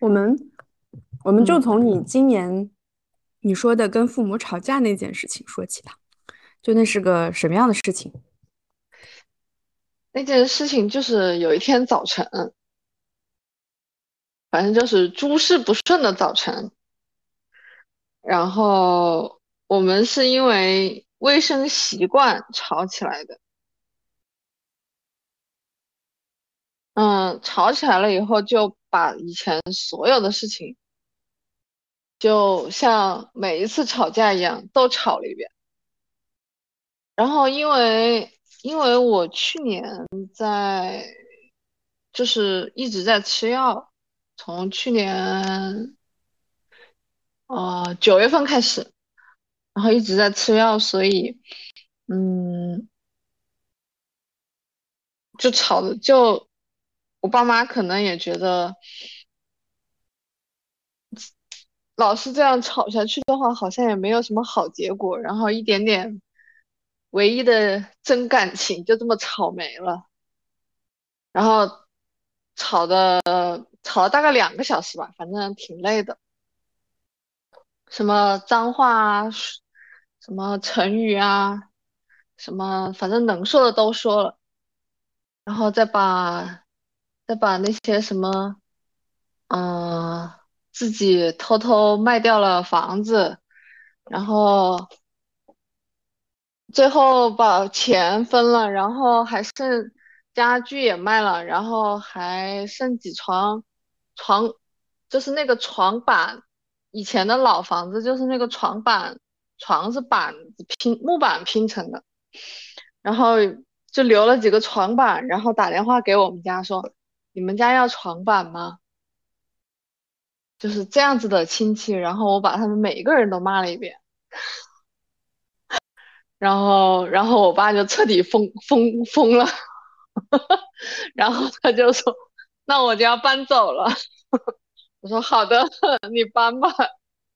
我们我们就嗯从你今年你说的跟父母吵架那件事情说起吧。就那是个什么样的事情？那件事情就是有一天早晨，反正就是诸事不顺的早晨，然后我们是因为卫生习惯吵起来的。嗯，吵起来了以后，就把以前所有的事情，就像每一次吵架一样，都吵了一遍。然后因为因为我去年在就是一直在吃药，从去年呃九月份开始，然后一直在吃药，所以嗯，就吵的就我爸妈可能也觉得老是这样吵下去的话，好像也没有什么好结果，然后一点点唯一的真感情就这么吵没了。然后吵的吵了大概两个小时吧，反正挺累的。什么脏话啊，什么成语啊，什么反正能说的都说了，然后再把再把那些什么，嗯、自己偷偷卖掉了房子，然后最后把钱分了，然后还剩家具也卖了，然后还剩几床床，就是那个床板，以前的老房子就是那个床板，床是板子拼木板拼成的，然后就留了几个床板，然后打电话给我们家说，你们家要床板吗？就是这样子的亲戚，然后我把他们每一个人都骂了一遍。然后，然后我爸就彻底疯疯疯了，然后他就说：“那我就要搬走了。”我说：“好的，你搬吧。”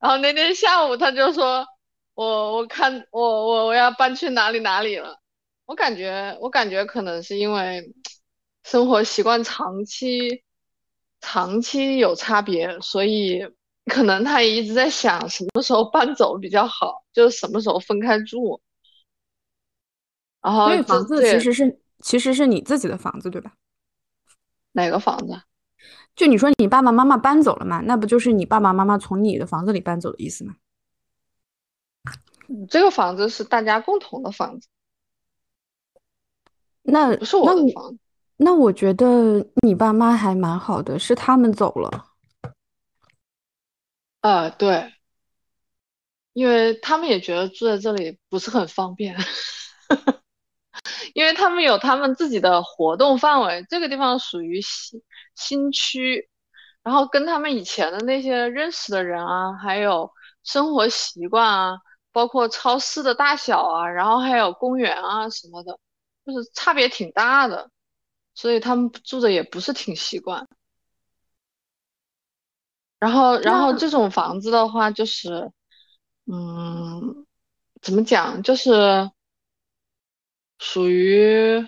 然后那天下午他就说：“我我看我我我要搬去哪里哪里了。”我感觉我感觉可能是因为生活习惯长期长期有差别，所以可能他也一直在想什么时候搬走比较好，就是什么时候分开住。然后房子其实是其实是你自己的房子，对吧？哪个房子？就你说你爸爸妈妈搬走了嘛，那不就是你爸爸妈妈从你的房子里搬走的意思吗？这个房子是大家共同的房子，那不是我的房子。那我觉得你爸妈还蛮好的，是他们走了。呃，对，因为他们也觉得住在这里不是很方便，因为他们有他们自己的活动范围，这个地方属于新新区，然后跟他们以前的那些认识的人啊，还有生活习惯啊，包括超市的大小啊，然后还有公园啊什么的，就是差别挺大的，所以他们住的也不是挺习惯。然后，然后这种房子的话，就是，嗯，怎么讲，就是属于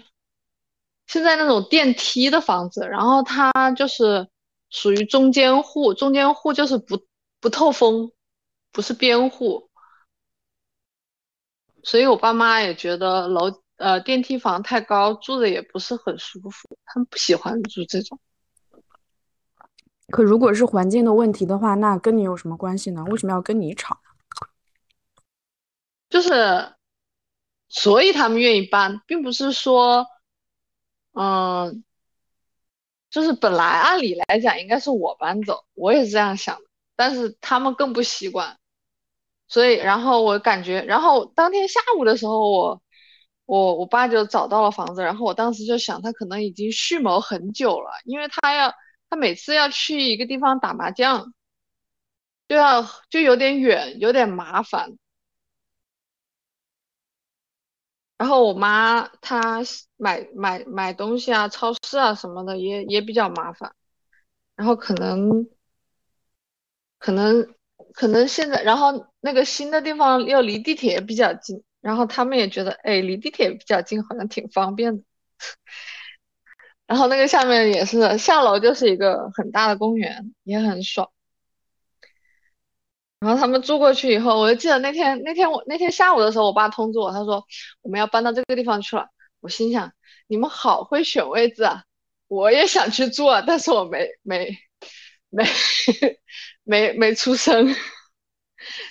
现在那种电梯的房子，然后它就是属于中间户，中间户就是不不透风，不是边户，所以我爸妈也觉得楼呃电梯房太高，住的也不是很舒服，他们不喜欢住这种。可如果是环境的问题的话，那跟你有什么关系呢？为什么要跟你吵？就是所以他们愿意搬，并不是说，嗯，就是本来按理来讲应该是我搬走，我也是这样想的，但是他们更不习惯，所以然后我感觉，然后当天下午的时候我，我我爸就找到了房子，然后我当时就想他可能已经蓄谋很久了，因为他要他每次要去一个地方打麻将，就要就有点远，有点麻烦。然后我妈她买买买东西啊，超市啊什么的也也比较麻烦。然后可能可能可能现在，然后那个新的地方又离地铁比较近，然后他们也觉得，哎，离地铁比较近，好像挺方便的。然后那个下面也是下楼就是一个很大的公园，也很爽。然后他们住过去以后，我就记得那天那天我那天下午的时候，我爸通知我，他说我们要搬到这个地方去了。我心想，你们好会选位置啊！我也想去住啊，但是我没没没 没没出声。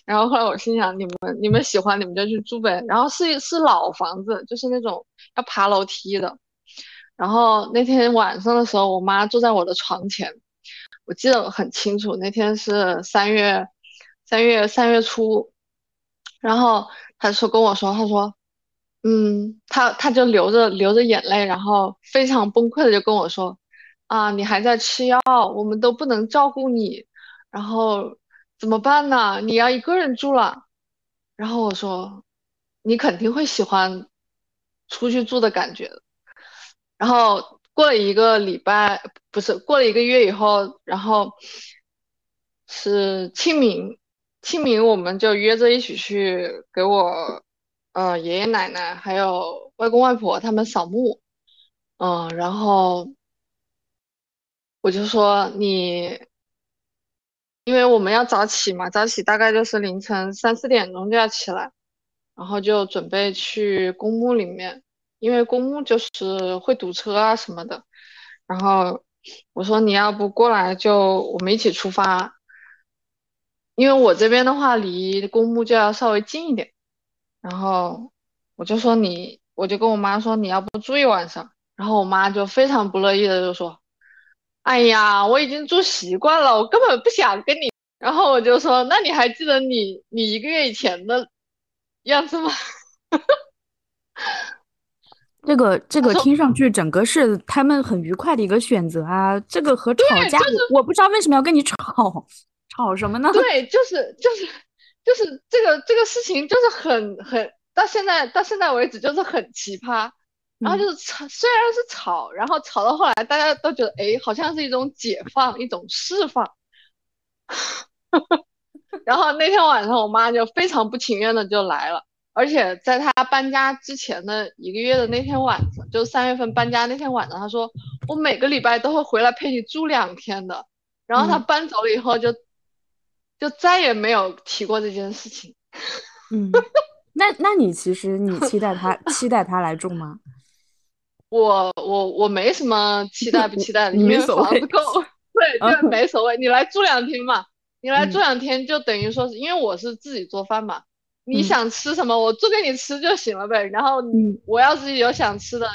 然后后来我心想，你们你们喜欢你们就去住呗。然后是是老房子，就是那种要爬楼梯的。然后那天晚上的时候，我妈坐在我的床前，我记得很清楚，那天是三月三月三月初。然后她说跟我说，她说，嗯，她她就流着流着眼泪，然后非常崩溃的就跟我说，啊，你还在吃药，我们都不能照顾你，然后。怎么办呢？你要一个人住了，然后我说，你肯定会喜欢出去住的感觉。然后过了一个礼拜，不是过了一个月以后，然后是清明，清明我们就约着一起去给我，嗯，爷爷奶奶还有外公外婆他们扫墓，嗯，然后我就说你。因为我们要早起嘛，早起大概就是凌晨三四点钟就要起来，然后就准备去公墓里面，因为公墓就是会堵车啊什么的。然后我说你要不过来就我们一起出发，因为我这边的话离公墓就要稍微近一点。然后我就说你，我就跟我妈说你要不住一晚上，然后我妈就非常不乐意的就说。哎呀，我已经住习惯了，我根本不想跟你。然后我就说，那你还记得你你一个月以前的样子吗？这个这个听上去整个是他们很愉快的一个选择啊。这个和吵架，我不知道为什么要跟你吵，吵什么呢？对，就是就是就是这个这个事情就是很很到现在到现在为止就是很奇葩。然后就是吵，虽然是吵，然后吵到后来，大家都觉得，哎，好像是一种解放，一种释放。然后那天晚上，我妈就非常不情愿的就来了，而且在她搬家之前的一个月的那天晚上，就三月份搬家那天晚上，她说我每个礼拜都会回来陪你住两天的。然后她搬走了以后，就就再也没有提过这件事情。嗯，那那你其实你期待她期待她来住吗？我我我没什么期待不期待的，因为房子够，对对，没所谓。你来住两天嘛，你来住两天就等于说是因为我是自己做饭嘛，你想吃什么我做给你吃就行了呗。然后我要是有想吃的，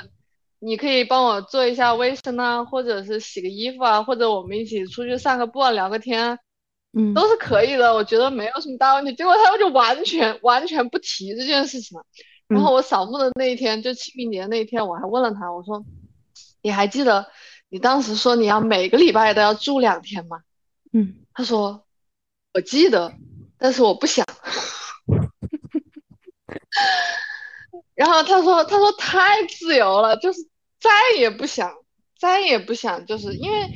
你可以帮我做一下卫生啊，或者是洗个衣服啊，或者我们一起出去散个步啊，聊个天，嗯，都是可以的。我觉得没有什么大问题。结果他们就完全完全不提这件事情了。然后我扫墓的那一天，就清明节那一天，我还问了他，我说：“你还记得你当时说你要每个礼拜都要住两天吗？”嗯，他说：“我记得，但是我不想。”然后他说：“他说太自由了，就是再也不想，再也不想，就是因为，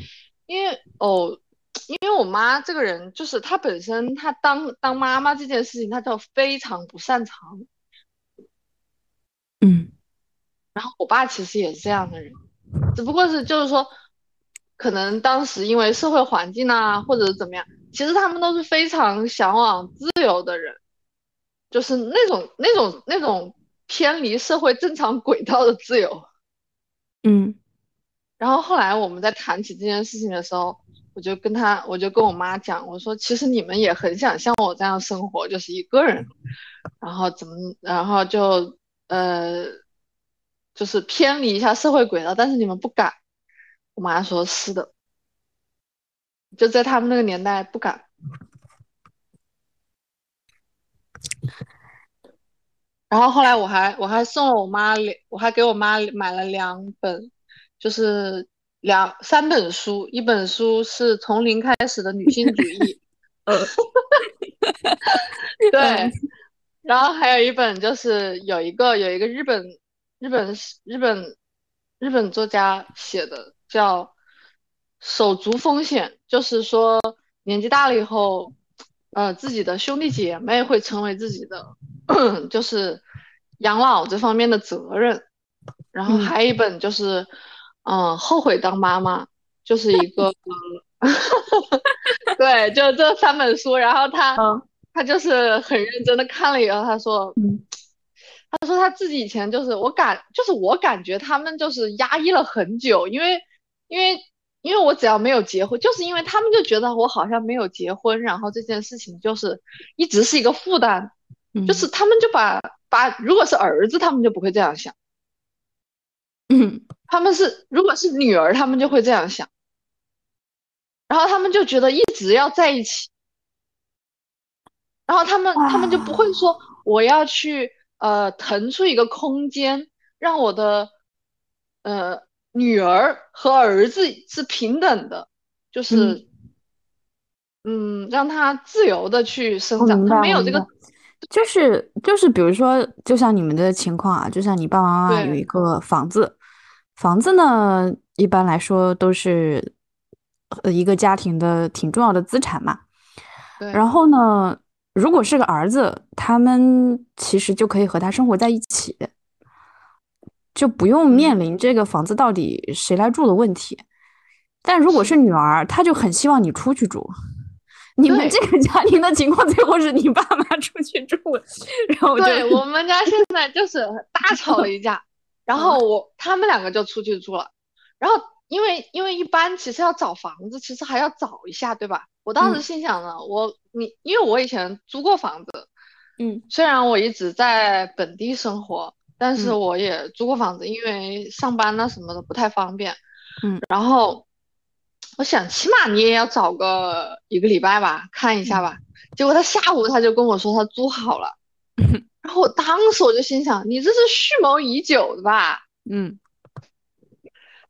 因为哦，因为我妈这个人，就是她本身她当当妈妈这件事情，她就非常不擅长。”嗯，然后我爸其实也是这样的人，只不过是就是说，可能当时因为社会环境啊，或者是怎么样，其实他们都是非常向往自由的人，就是那种那种那种偏离社会正常轨道的自由。嗯，然后后来我们在谈起这件事情的时候，我就跟他，我就跟我妈讲，我说其实你们也很想像我这样生活，就是一个人，然后怎么，然后就。呃，就是偏离一下社会轨道，但是你们不敢。我妈说是的，就在他们那个年代不敢。然后后来我还我还送了我妈两，我还给我妈买了两本，就是两三本书，一本书是从零开始的女性主义，呃，对。然后还有一本，就是有一个有一个日本日本日本日本作家写的，叫《手足风险》，就是说年纪大了以后，呃，自己的兄弟姐妹会成为自己的，就是养老这方面的责任。然后还有一本就是嗯，后悔当妈妈就是一个，对，就这三本书，然后他他就是很认真的看了以后，他说，嗯。他说他自己以前就是我感就是我感觉他们就是压抑了很久，因为因为因为我只要没有结婚，就是因为他们就觉得我好像没有结婚，然后这件事情就是一直是一个负担，就是他们就把把如果是儿子，他们就不会这样想。嗯，他们是如果是女儿，他们就会这样想，然后他们就觉得一直要在一起，然后他们他们就不会说我要去呃腾出一个空间，让我的呃女儿和儿子是平等的，就是嗯让他自由的去生长，他没有这个。就是就是，比如说，就像你们的情况啊，就像你爸爸妈妈有一个房子，房子呢，一般来说都是呃一个家庭的挺重要的资产嘛。然后呢，如果是个儿子，他们其实就可以和他生活在一起，就不用面临这个房子到底谁来住的问题。但如果是女儿，她就很希望你出去住。你们这个家庭的情况，最后是你爸妈出去住，然后对我们家现在就是大吵了一架，然后我他们两个就出去住了，然后因为因为一般其实要找房子，其实还要找一下，对吧？我当时心想呢，我你因为我以前租过房子，嗯，虽然我一直在本地生活，但是我也租过房子，因为上班啊什么的不太方便，嗯，然后。我想，起码你也要找个一个礼拜吧，看一下吧。结果他下午他就跟我说他租好了，然后我当时我就心想，你这是蓄谋已久的吧？嗯。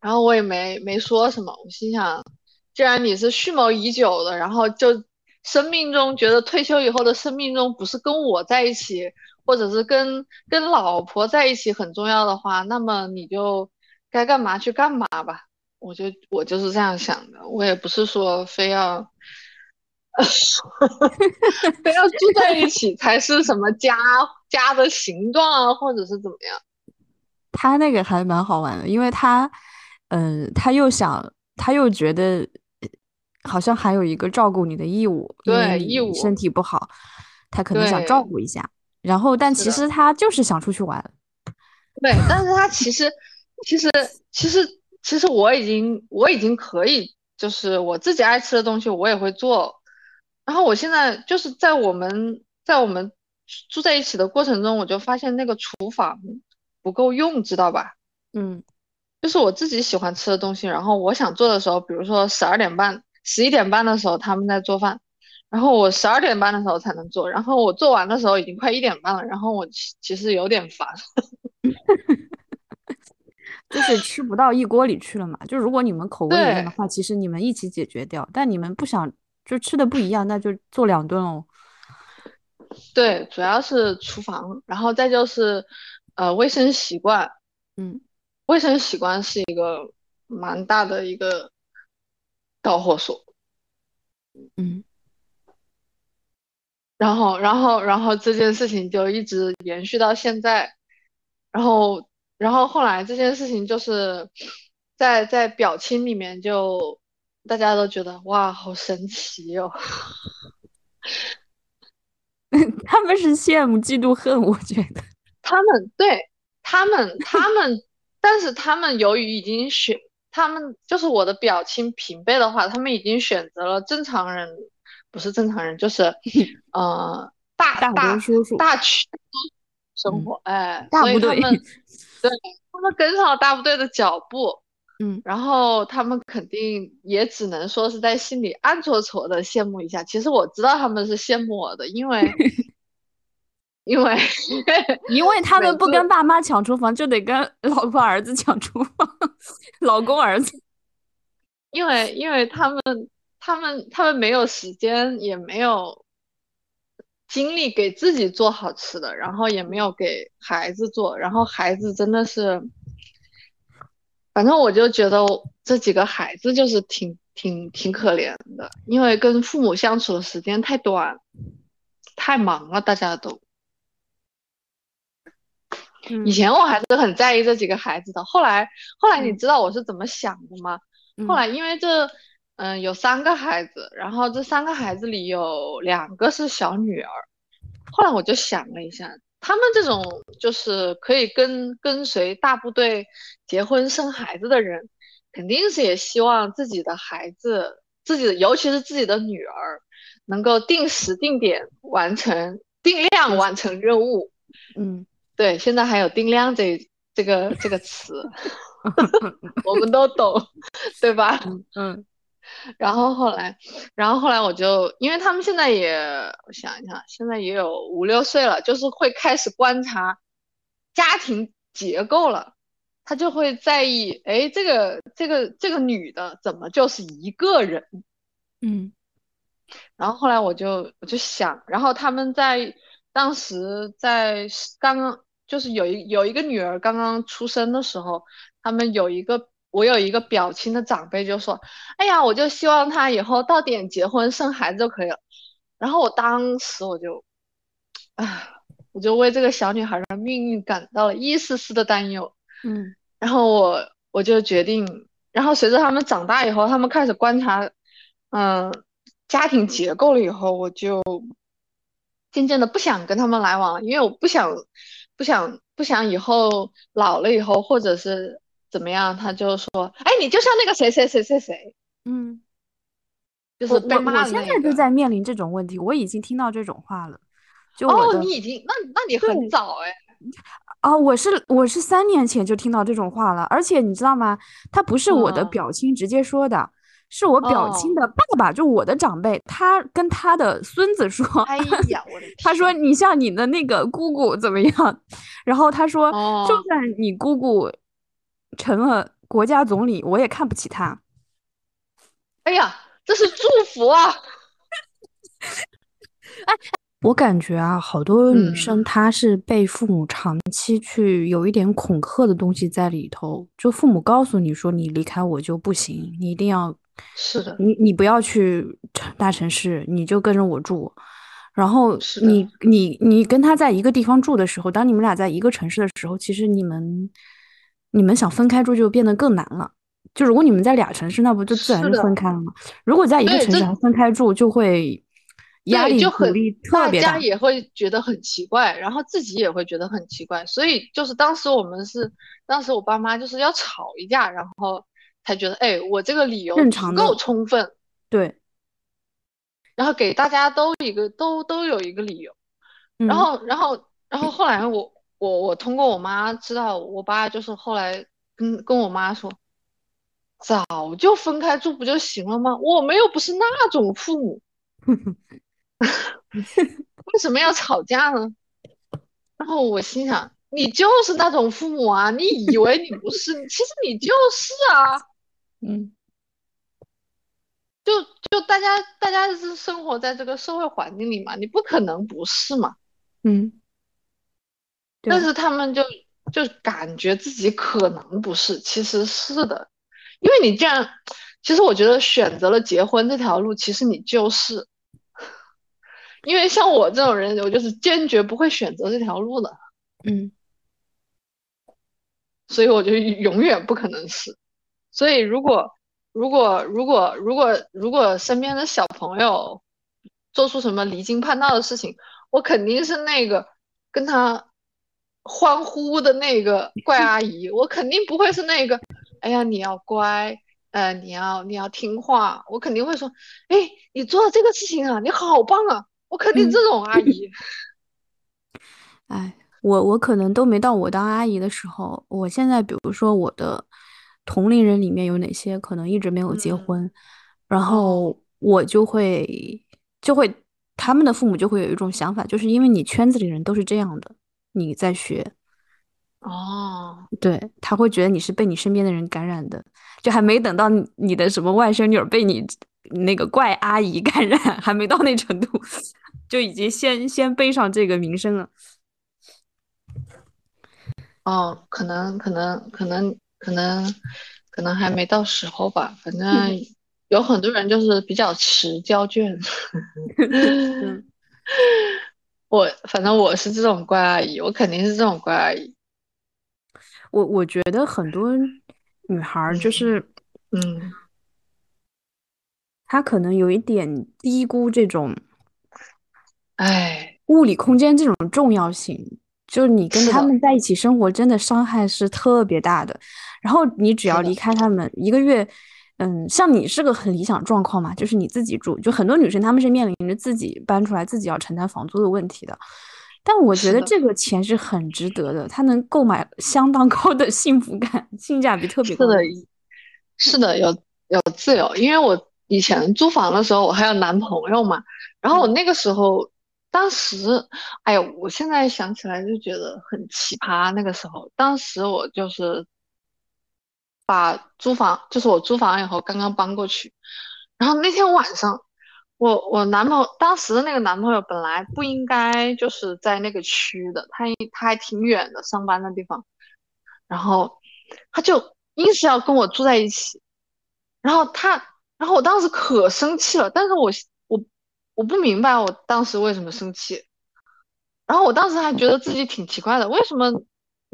然后我也没没说什么，我心想，既然你是蓄谋已久的，然后就生命中觉得退休以后的生命中不是跟我在一起，或者是跟跟老婆在一起很重要的话，那么你就该干嘛去干嘛吧。我就我就是这样想的，我也不是说非要，非要住在一起才是什么家家的形状啊，或者是怎么样。他那个还蛮好玩的，因为他，嗯，他又想，他又觉得好像还有一个照顾你的义务，对，义务身体不好，他可能想照顾一下。然后，但其实他就是想出去玩。对，但是他其实，其实，其实。其实我已经我已经可以，就是我自己爱吃的东西我也会做。然后我现在就是在我们在我们住在一起的过程中，我就发现那个厨房不够用，知道吧？嗯，就是我自己喜欢吃的东西，然后我想做的时候，比如说十二点半、十一点半的时候他们在做饭，然后我十二点半的时候才能做，然后我做完的时候已经快一点半了，然后我其其实有点烦。就是吃不到一锅里去了嘛。就如果你们口味一样的话，其实你们一起解决掉。但你们不想就吃的不一样，那就做两顿哦。对，主要是厨房，然后再就是呃卫生习惯。嗯，卫生习惯是一个蛮大的一个导火索。嗯，然后然后然后这件事情就一直延续到现在，然后。然后后来这件事情就是在在表亲里面就大家都觉得哇好神奇哦，他们是羡慕嫉妒恨，我觉得他们对他们他们，但是他们由于已经选他们就是我的表亲平辈的话，他们已经选择了正常人，不是正常人就是 呃大大大叔叔大区生活哎，大部队。对他们跟上了大部队的脚步，嗯，然后他们肯定也只能说是在心里暗搓搓的羡慕一下。其实我知道他们是羡慕我的，因为，因为，因为他们不跟爸妈抢厨房，就得跟老婆儿子抢厨房，老公儿子，因为，因为他们，他们，他们没有时间，也没有。精力给自己做好吃的，然后也没有给孩子做，然后孩子真的是，反正我就觉得这几个孩子就是挺挺挺可怜的，因为跟父母相处的时间太短，太忙了，大家都。以前我还是很在意这几个孩子的，后来后来你知道我是怎么想的吗？后来因为这嗯有三个孩子，然后这三个孩子里有两个是小女儿，后来我就想了一下，他们这种就是可以跟跟随大部队结婚生孩子的人，肯定是也希望自己的孩子，自己的尤其是自己的女儿，能够定时定点完成定量完成任务。嗯。对，现在还有定量这这个这个词，我们都懂，对吧？嗯。然后后来，然后后来我就，因为他们现在也，我想一下，现在也有五六岁了，就是会开始观察家庭结构了，他就会在意，哎，这个这个这个女的怎么就是一个人？嗯。然后后来我就我就想，然后他们在当时在刚刚。就是有一有一个女儿刚刚出生的时候，他们有一个我有一个表亲的长辈就说：“哎呀，我就希望她以后到点结婚生孩子就可以了。”然后我当时我就，啊，我就为这个小女孩的命运感到了一丝丝的担忧。嗯，然后我我就决定，然后随着他们长大以后，他们开始观察，嗯，家庭结构了以后，我就渐渐的不想跟他们来往，因为我不想。不想不想以后老了以后或者是怎么样，他就说：“哎，你就像那个谁谁谁谁谁。”嗯，就是被骂我现在就在面临这种问题，我已经听到这种话了。就哦，你已经那那你很早哎。啊，我是我是三年前就听到这种话了，而且你知道吗？他不是我的表亲直接说的。是我表亲的爸爸，就我的长辈，他跟他的孙子说：“哎呀，我的他说你像你的那个姑姑怎么样？然后他说，就算你姑姑成了国家总理，我也看不起他。哎呀，这是祝福啊！哎，我感觉啊，好多女生她是被父母长期去有一点恐吓的东西在里头，就父母告诉你说你离开我就不行，你一定要。是的，你你不要去大城市，你就跟着我住。然后你你你跟他在一个地方住的时候，当你们俩在一个城市的时候，其实你们你们想分开住就变得更难了。就如果你们在俩城市，那不就自然就分开了吗？如果在一个城市还分开住，就会压力就力特别大，大家也会觉得很奇怪，然后自己也会觉得很奇怪。所以就是当时我们是，当时我爸妈就是要吵一架，然后。才觉得，哎，我这个理由足够充分，对，然后给大家都一个都都有一个理由，然后然后然后后来我我我通过我妈知道，我爸就是后来跟跟我妈说，早就分开住不就行了吗？我们又不是那种父母，为什么要吵架呢？然后我心想，你就是那种父母啊，你以为你不是，其实你就是啊。嗯，就就大家大家是生活在这个社会环境里嘛，你不可能不是嘛，嗯，但。是他们就就感觉自己可能不是，其实是的，因为你这样，其实我觉得选择了结婚这条路，其实你就是，因为像我这种人，我就是坚决不会选择这条路的，嗯，所以我就永远不可能是。所以，如果如果如果如果如果身边的小朋友做出什么离经叛道的事情，我肯定是那个跟他欢呼的那个 怪阿姨，我肯定不会是那个，哎呀，你要乖，呃，你要你要听话，我肯定会说，哎，你做了这个事情啊，你好棒啊，我肯定这种阿姨。哎，我我可能都没到我当阿姨的时候，我现在比如说我的。同龄人里面有哪些可能一直没有结婚，然后我就会就会他们的父母就会有一种想法，就是因为你圈子里人都是这样的，你在学，哦，对他会觉得你是被你身边的人感染的，就还没等到你的什么外甥女儿被你那个怪阿姨 感染，还没到那程度，就已经先先背上这个名声了。哦，可能可能可能。可能可能还没到时候吧，反正有很多人就是比较迟交卷。我反正我是这种乖阿姨，我肯定是这种乖阿姨。我我觉得很多女孩就是，嗯，她可能有一点低估这种，哎，物理空间这种重要性。就是你跟他们在一起生活，真的伤害是特别大的。然后你只要离开他们一个月，嗯，像你是个很理想状况嘛，就是你自己住。就很多女生她们是面临着自己搬出来，自己要承担房租的问题的。但我觉得这个钱是很值得的，它能购买相当高的幸福感，性价比特别高。是的，是的，有有自由。因为我以前租房的时候，我还有男朋友嘛，然后我那个时候，当时，哎呀，我现在想起来就觉得很奇葩。那个时候，当时我就是把租房，就是我租房以后刚刚搬过去，然后那天晚上。我我男朋友当时的那个男朋友本来不应该就是在那个区的，他他还挺远的上班的地方，然后他就硬是要跟我住在一起，然后他，然后我当时可生气了，但是我我我不明白我当时为什么生气，然后我当时还觉得自己挺奇怪的，为什么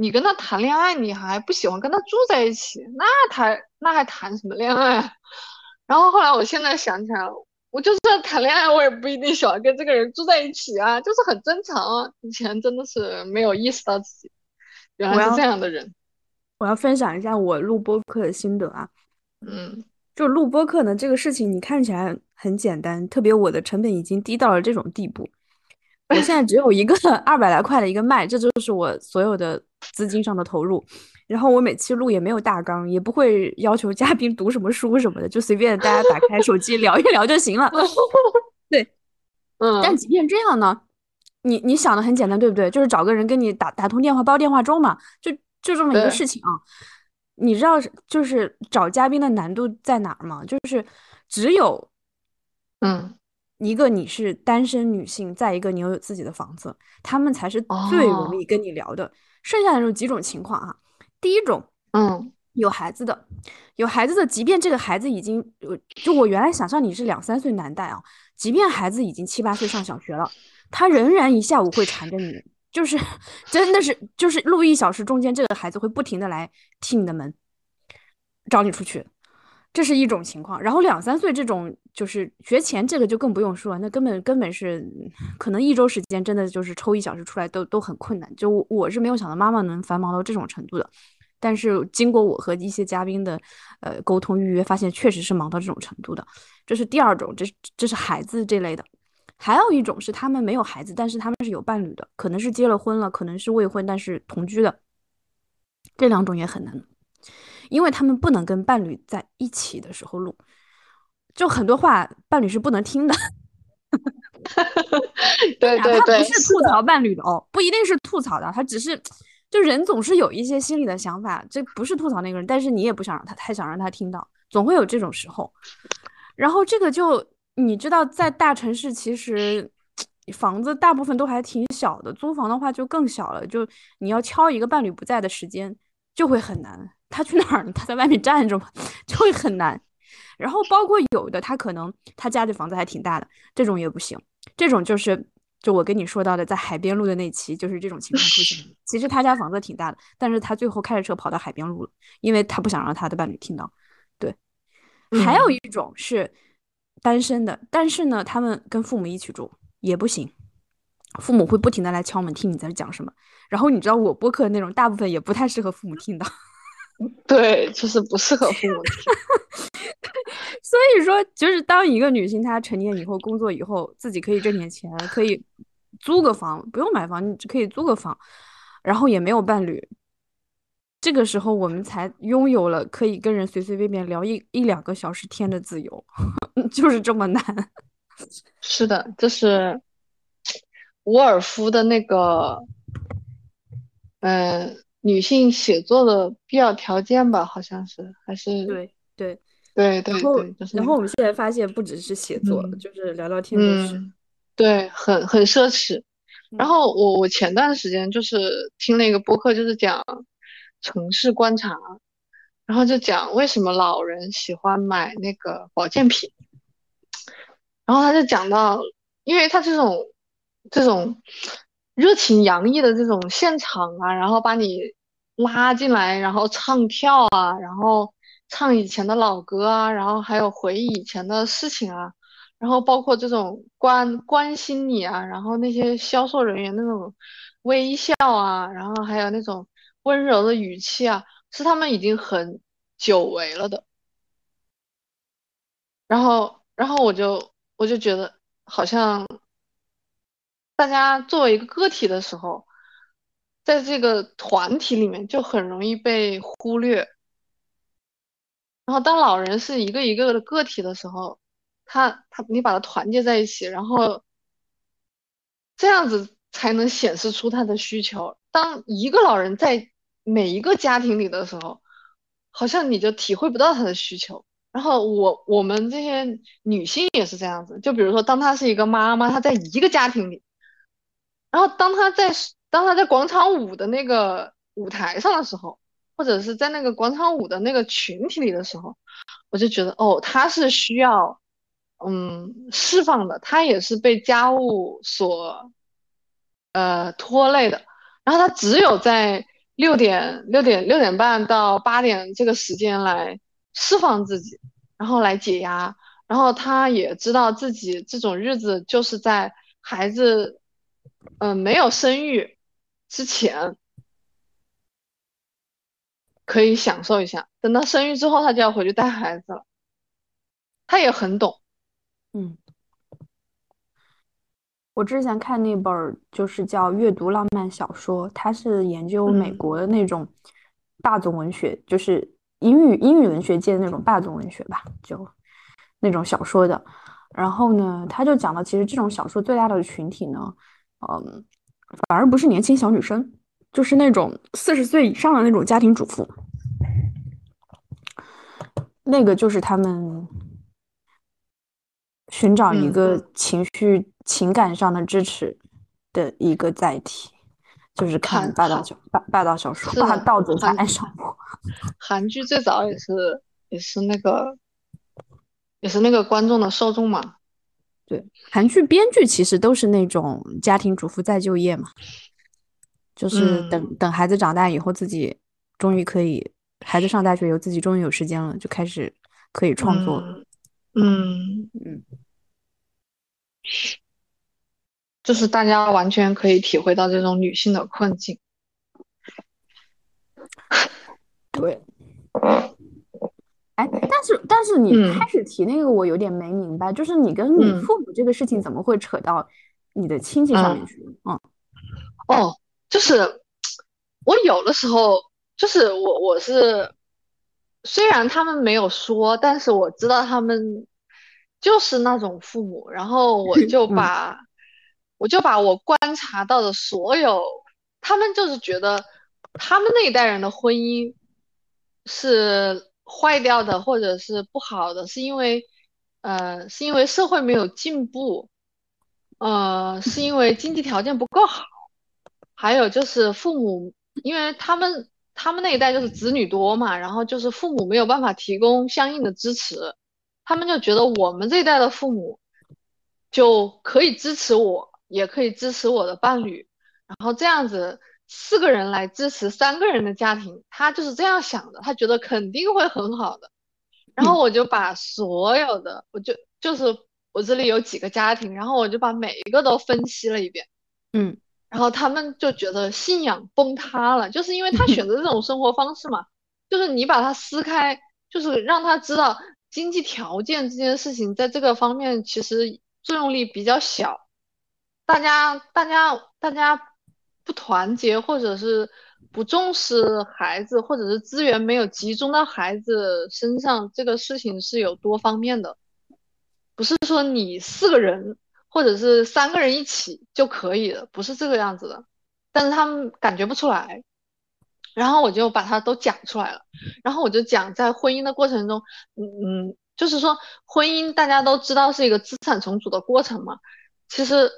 你跟他谈恋爱你还不喜欢跟他住在一起？那谈那还谈什么恋爱？然后后来我现在想起来了。我就算谈恋爱，我也不一定喜欢跟这个人住在一起啊，就是很正常啊。以前真的是没有意识到自己原来是这样的人。我要分享一下我录播课的心得啊。嗯，就录播课呢，这个事情你看起来很简单，特别我的成本已经低到了这种地步。我现在只有一个 二百来块的一个麦，这就是我所有的资金上的投入。然后我每期录也没有大纲，也不会要求嘉宾读什么书什么的，就随便大家打开手机聊一聊就行了。对，嗯。但即便这样呢，你你想的很简单，对不对？就是找个人跟你打打通电话，煲电话粥嘛，就就这么一个事情啊。你知道就是找嘉宾的难度在哪儿吗？就是只有，嗯，一个你是单身女性，再一个你又有自己的房子，他们才是最容易跟你聊的。剩下的有几种情况啊。第一种，嗯，有孩子的，有孩子的，即便这个孩子已经，就我原来想象你是两三岁男带啊，即便孩子已经七八岁上小学了，他仍然一下午会缠着你，就是真的是，就是录一小时中间，这个孩子会不停的来踢你的门，找你出去，这是一种情况。然后两三岁这种，就是学前这个就更不用说，那根本根本是可能一周时间真的就是抽一小时出来都都很困难。就我是没有想到妈妈能繁忙到这种程度的。但是经过我和一些嘉宾的呃沟通预约，发现确实是忙到这种程度的。这是第二种，这是这是孩子这类的。还有一种是他们没有孩子，但是他们是有伴侣的，可能是结了婚了，可能是未婚但是同居的。这两种也很难，因为他们不能跟伴侣在一起的时候录，就很多话伴侣是不能听的。对对对，他不是吐槽伴侣的哦，不一定是吐槽的，他只是。就人总是有一些心里的想法，这不是吐槽那个人，但是你也不想让他太想让他听到，总会有这种时候。然后这个就你知道，在大城市其实房子大部分都还挺小的，租房的话就更小了。就你要敲一个伴侣不在的时间就会很难，他去哪儿呢？他在外面站着嘛，就会很难。然后包括有的他可能他家的房子还挺大的，这种也不行，这种就是。就我跟你说到的，在海边录的那期，就是这种情况出现。其实他家房子挺大的，但是他最后开着车跑到海边录了，因为他不想让他的伴侣听到。对，还有一种是单身的，但是呢，他们跟父母一起住也不行，父母会不停的来敲门，听你在讲什么。然后你知道我播客的内容大部分也不太适合父母听到。对，就是不适合父母听。所以说，就是当一个女性她成年以后，工作以后，自己可以挣点钱，可以租个房，不用买房，你只可以租个房，然后也没有伴侣，这个时候我们才拥有了可以跟人随随便便聊一一两个小时天的自由，就是这么难。是的，就是沃尔夫的那个，嗯。女性写作的必要条件吧，好像是还是对对对对。然后然后我们现在发现，不只是写作，就是聊聊天都是。对，很很奢侈。然后我我前段时间就是听了一个播客，就是讲城市观察，然后就讲为什么老人喜欢买那个保健品。然后他就讲到，因为他这种这种。热情洋溢的这种现场啊，然后把你拉进来，然后唱跳啊，然后唱以前的老歌啊，然后还有回忆以前的事情啊，然后包括这种关关心你啊，然后那些销售人员那种微笑啊，然后还有那种温柔的语气啊，是他们已经很久违了的。然后，然后我就我就觉得好像大家作为一个个体的时候。在这个团体里面就很容易被忽略，然后当老人是一个一个的个体的时候，他他你把他团结在一起，然后这样子才能显示出他的需求。当一个老人在每一个家庭里的时候，好像你就体会不到他的需求。然后我我们这些女性也是这样子，就比如说当她是一个妈妈，她在一个家庭里，然后当他在。当他在广场舞的那个舞台上的时候，或者是在那个广场舞的那个群体里的时候，我就觉得哦，他是需要嗯释放的，他也是被家务所呃拖累的。然后他只有在六点六点六点半到八点这个时间来释放自己，然后来解压。然后他也知道自己这种日子就是在孩子嗯没有生育。之前可以享受一下，等到生育之后，他就要回去带孩子了。他也很懂，嗯。我之前看那本就是叫《阅读浪漫小说》，他是研究美国的那种霸总文学，就是英语英语文学界的那种霸总文学吧，就那种小说的。然后呢，他就讲到，其实这种小说最大的群体呢，嗯。反而不是年轻小女生，就是那种四十岁以上的那种家庭主妇，那个就是他们寻找一个情绪、情感上的支持的一个载体，就是看霸道小霸霸道小说，霸道总裁爱上我。韩剧最早也是也是那个也是那个观众的受众嘛。对，韩剧编剧其实都是那种家庭主妇再就业嘛，就是等等孩子长大以后，自己终于可以，孩子上大学以后，自己终于有时间了，就开始可以创作。嗯嗯，就是大家完全可以体会到这种女性的困境。对。哎，但是但是你开始提那个，我有点没明白，就是你跟你父母这个事情怎么会扯到你的亲戚上面去？嗯，哦，就是我有的时候就是我我是虽然他们没有说，但是我知道他们就是那种父母，然后我 就把我就把我观察到的所有，他们就是觉得他们那一代人的婚姻是。坏掉的或者是不好的，是因为，呃，是因为社会没有进步，呃，是因为经济条件不够好，还有就是父母，因为他们他们那一代就是子女多嘛，然后就是父母没有办法提供相应的支持，他们就觉得我们这一代的父母就可以支持我，也可以支持我的伴侣，然后这样子。四个人来支持三个人的家庭，他就是这样想的，他觉得肯定会很好的。然后我就把所有的，我就就是我这里有几个家庭，然后我就把每一个都分析了一遍，嗯，然后他们就觉得信仰崩塌了，就是因为他选择这种生活方式嘛，就是你把它撕开，就是让他知道经济条件这件事情在这个方面其实作用力比较小，大家大家大家。不团结，或者是不重视孩子，或者是资源没有集中到孩子身上，这个事情是有多方面的，不是说你四个人或者是三个人一起就可以了，不是这个样子的。但是他们感觉不出来，然后我就把它都讲出来了，然后我就讲在婚姻的过程中，嗯嗯，就是说婚姻大家都知道是一个资产重组的过程嘛，其实。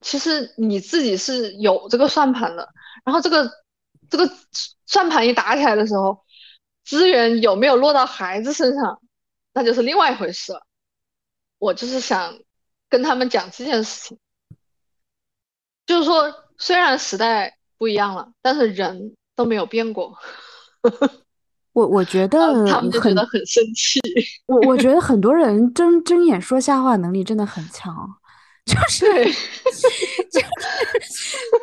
其实你自己是有这个算盘的，然后这个这个算盘一打起来的时候，资源有没有落到孩子身上，那就是另外一回事了。我就是想跟他们讲这件事情，就是说虽然时代不一样了，但是人都没有变过。我我觉得他们就觉得很生气。我我觉得很多人睁睁眼说瞎话能力真的很强，就是 就是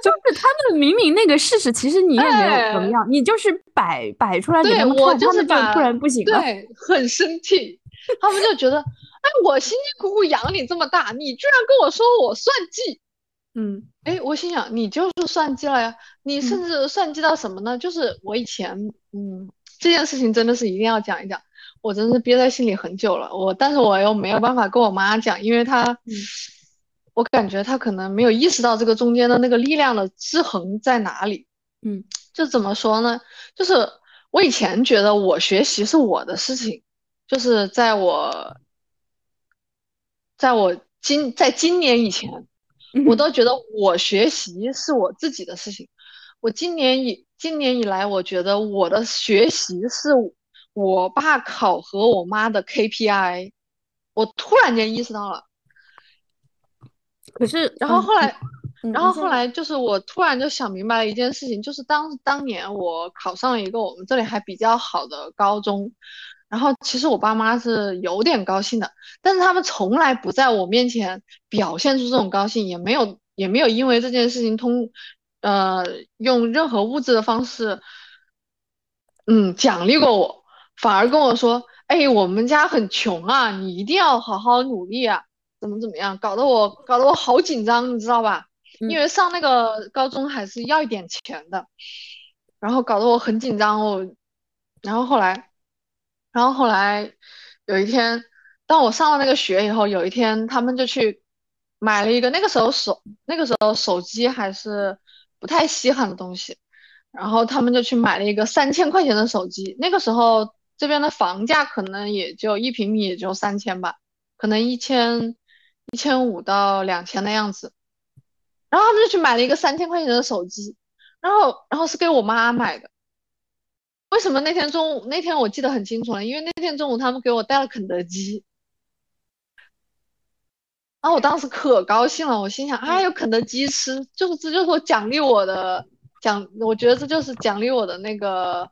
就是他们明明那个事实其实你也没有怎么样，你就是摆摆出来给他们看，他们就突然不行了，对，很生气。他们就觉得，哎，我辛辛苦苦养你这么大，你居然跟我说我算计。嗯，哎，我心想，你就是算计了呀，你甚至算计到什么呢？就是我以前，嗯。这件事情真的是一定要讲一讲，我真是憋在心里很久了。我，但是我又没有办法跟我妈讲，因为她，我感觉他可能没有意识到这个中间的那个力量的制衡在哪里。嗯，就怎么说呢？就是我以前觉得我学习是我的事情，就是在我，在我今在今年以前，我都觉得我学习是我自己的事情。我今年以今年以来，我觉得我的学习是我爸考核我妈的 KPI。我突然间意识到了，可是，然后后来，然后后来就是我突然就想明白了一件事情，就是当当年我考上了一个我们这里还比较好的高中，然后其实我爸妈是有点高兴的，但是他们从来不在我面前表现出这种高兴，也没有也没有因为这件事情通。呃，用任何物质的方式，嗯，奖励过我，反而跟我说：“哎，我们家很穷啊，你一定要好好努力啊，怎么怎么样？”搞得我搞得我好紧张，你知道吧？因为上那个高中还是要一点钱的，然后搞得我很紧张我。然后后来，然后后来有一天，当我上了那个学以后，有一天他们就去买了一个，那个时候手那个时候手机还是。不太稀罕的东西，然后他们就去买了一个三千块钱的手机。那个时候这边的房价可能也就一平米也就三千吧，可能一千一千五到两千的样子。然后他们就去买了一个三千块钱的手机，然后然后是给我妈买的。为什么那天中午那天我记得很清楚了？因为那天中午他们给我带了肯德基。然后我当时可高兴了，我心想，哎，有肯德基吃，就是这就是我奖励我的奖，我觉得这就是奖励我的那个，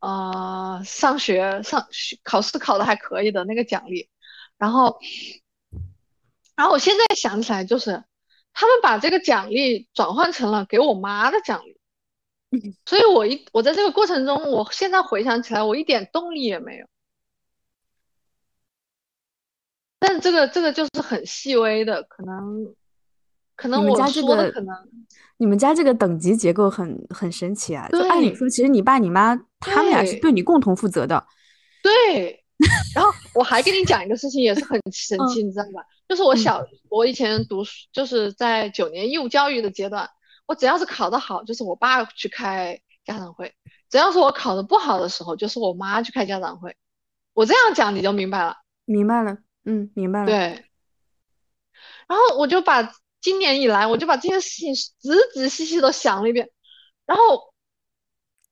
呃，上学上学考试考的还可以的那个奖励。然后，然后我现在想起来，就是他们把这个奖励转换成了给我妈的奖励，所以我一我在这个过程中，我现在回想起来，我一点动力也没有。但这个这个就是很细微的，可能可能我说的可能你们家这个等级结构很很神奇啊！就按理说，其实你爸你妈他们俩是对你共同负责的。对。然后我还跟你讲一个事情，也是很 神奇，你知道吧？就是我小我以前读书，就是在九年义务教育的阶段，我只要是考得好，就是我爸去开家长会；只要是我考得不好的时候，就是我妈去开家长会。我这样讲你就明白了。明白了。嗯，明白了。对，然后我就把今年以来，我就把这些事情仔仔细细的想了一遍，然后，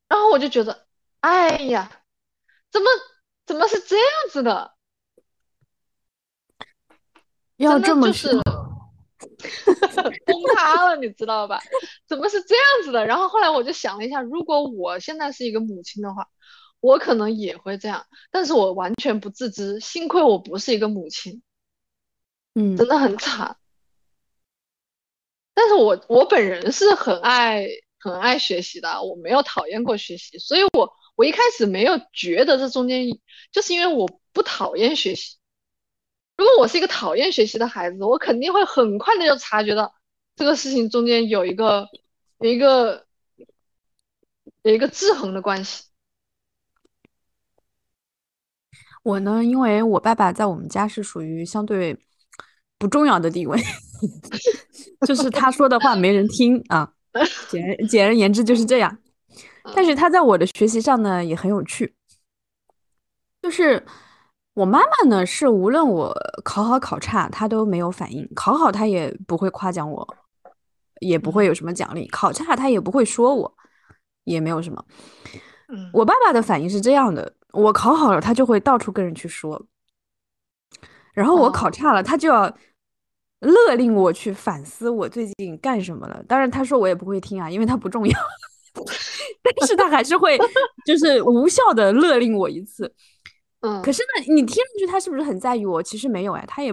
然后我就觉得，哎呀，怎么怎么是这样子的？要这么是 崩塌了，你知道吧？怎么是这样子的？然后后来我就想了一下，如果我现在是一个母亲的话。我可能也会这样，但是我完全不自知。幸亏我不是一个母亲，嗯，真的很惨。但是我我本人是很爱很爱学习的，我没有讨厌过学习，所以我我一开始没有觉得这中间，就是因为我不讨厌学习。如果我是一个讨厌学习的孩子，我肯定会很快的就察觉到这个事情中间有一个有一个有一个制衡的关系。我呢，因为我爸爸在我们家是属于相对不重要的地位，就是他说的话没人听啊，简简而言之就是这样。但是他在我的学习上呢也很有趣，就是我妈妈呢是无论我考好考差，她都没有反应；考好她也不会夸奖我，也不会有什么奖励；考差她也不会说我，也没有什么。我爸爸的反应是这样的。我考好了，他就会到处跟人去说，然后我考差了，他就要勒令我去反思我最近干什么了。当然，他说我也不会听啊，因为他不重要。但是他还是会就是无效的勒令我一次。嗯，可是呢，你听上去他是不是很在意我？其实没有哎，他也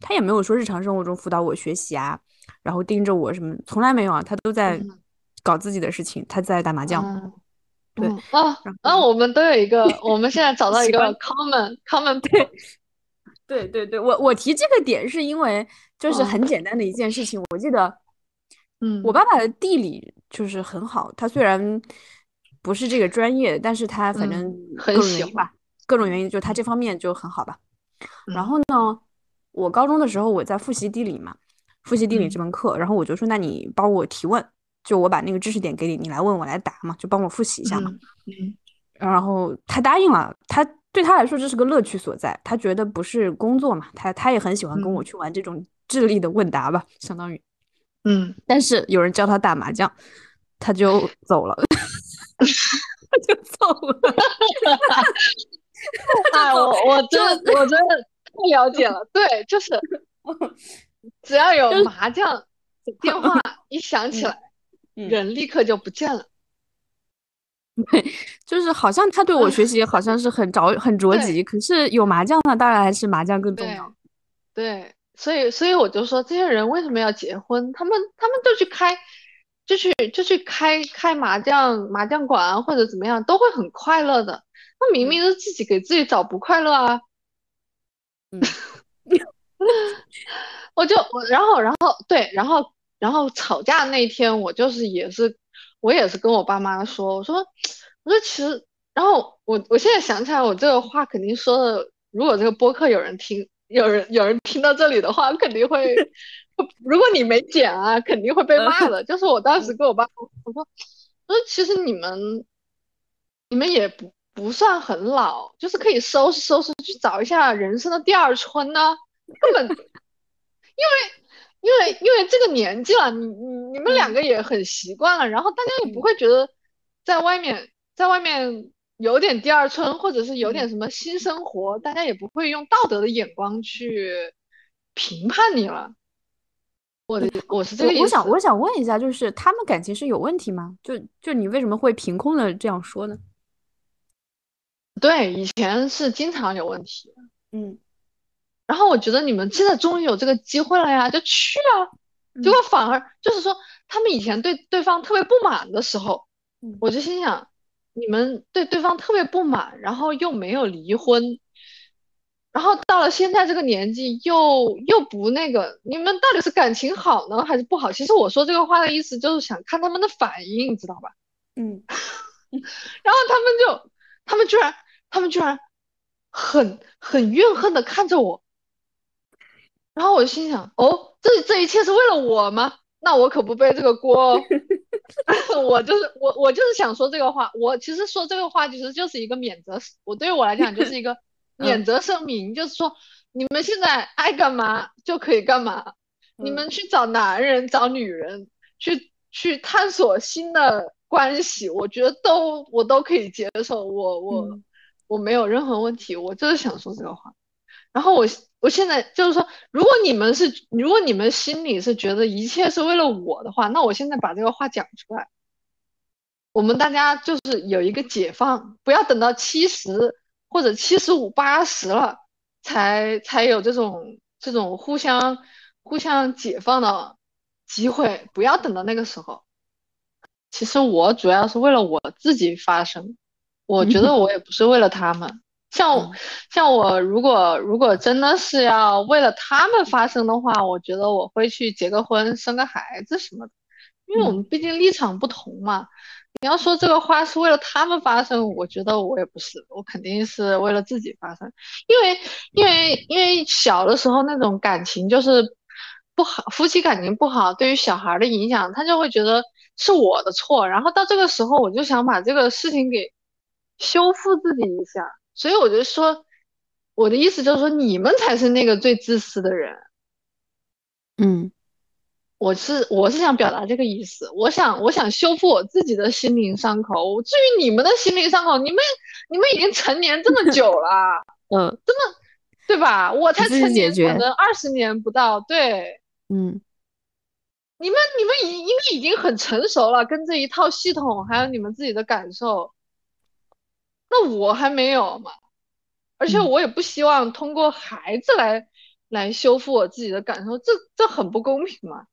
他也没有说日常生活中辅导我学习啊，然后盯着我什么，从来没有啊，他都在搞自己的事情，他在打麻将。对啊，啊，我们都有一个，我们现在找 到一个 common common 对对对对，我我提这个点是因为就是很简单的一件事情，我记得，嗯，我爸爸的地理就是很好，他虽然不是这个专业，但是他反正各种原因吧，各种原因就他这方面就很好吧。然后呢，我高中的时候我在复习地理嘛，复习地理这门课，然后我就说，那你帮我提问。就我把那个知识点给你，你来问我来答嘛，就帮我复习一下嘛。嗯，然后他答应了，他对他来说这是个乐趣所在，他觉得不是工作嘛，他他也很喜欢跟我去玩这种智力的问答吧，相当于。嗯，但是有人教他打麻将，他就走了，他就走了。哎，我我真的我真的太了解了，对，就是 只要有麻将电话 一响起来。人立刻就不见了，对，就是好像他对我学习好像是很着很着急，可是有麻将呢，当然还是麻将更重要。对，所以所以我就说，这些人为什么要结婚？他们他们都去开，就去就去开开麻将麻将馆或者怎么样，都会很快乐的。那明明是自己给自己找不快乐啊。嗯，我就我然后然后对然后。然后吵架那天，我就是也是，我也是跟我爸妈说，我说，我说其实，然后我我现在想起来，我这个话肯定说的，如果这个播客有人听，有人有人听到这里的话，肯定会，如果你没剪啊，肯定会被骂的。就是我当时跟我爸我说，我说其实你们，你们也不不算很老，就是可以收拾收拾去找一下人生的第二春呢，根本，因为。因为因为这个年纪了，你你你们两个也很习惯了，然后大家也不会觉得在外面在外面有点第二春，或者是有点什么新生活，大家也不会用道德的眼光去评判你了。我的我是这个意思。我想我想问一下，就是他们感情是有问题吗？就就你为什么会凭空的这样说呢？对，以前是经常有问题。嗯。然后我觉得你们现在终于有这个机会了呀，就去啊！结果反而就是说，他们以前对对方特别不满的时候，我就心想，你们对对方特别不满，然后又没有离婚，然后到了现在这个年纪又又不那个，你们到底是感情好呢还是不好？其实我说这个话的意思就是想看他们的反应，你知道吧？嗯，然后他们就，他们居然，他们居然很很怨恨的看着我。然后我心想，哦，这这一切是为了我吗？那我可不背这个锅。我就是我，我就是想说这个话。我其实说这个话，其实就是一个免责。我对于我来讲，就是一个 免责声明，就是说你们现在爱干嘛就可以干嘛。你们去找男人、找女人，去去探索新的关系，我觉得都我都可以接受。我我我没有任何问题。我就是想说这个话。然后我。我现在就是说，如果你们是，如果你们心里是觉得一切是为了我的话，那我现在把这个话讲出来，我们大家就是有一个解放，不要等到七十或者七十五、八十了，才才有这种这种互相互相解放的机会，不要等到那个时候。其实我主要是为了我自己发声，我觉得我也不是为了他们。像像我如果如果真的是要为了他们发声的话，我觉得我会去结个婚、生个孩子什么的，因为我们毕竟立场不同嘛。你要说这个话是为了他们发声，我觉得我也不是，我肯定是为了自己发声。因为因为因为小的时候那种感情就是不好，夫妻感情不好，对于小孩的影响，他就会觉得是我的错。然后到这个时候，我就想把这个事情给修复自己一下。所以我就说，我的意思就是说，你们才是那个最自私的人。嗯，我是我是想表达这个意思。我想我想修复我自己的心灵伤口。至于你们的心灵伤口，你们你们已经成年这么久了，嗯，这么对吧？我才成年可能二十年不到，对，嗯。你们你们已应该已经很成熟了，跟这一套系统，还有你们自己的感受。那我还没有嘛，而且我也不希望通过孩子来来修复我自己的感受，这这很不公平嘛。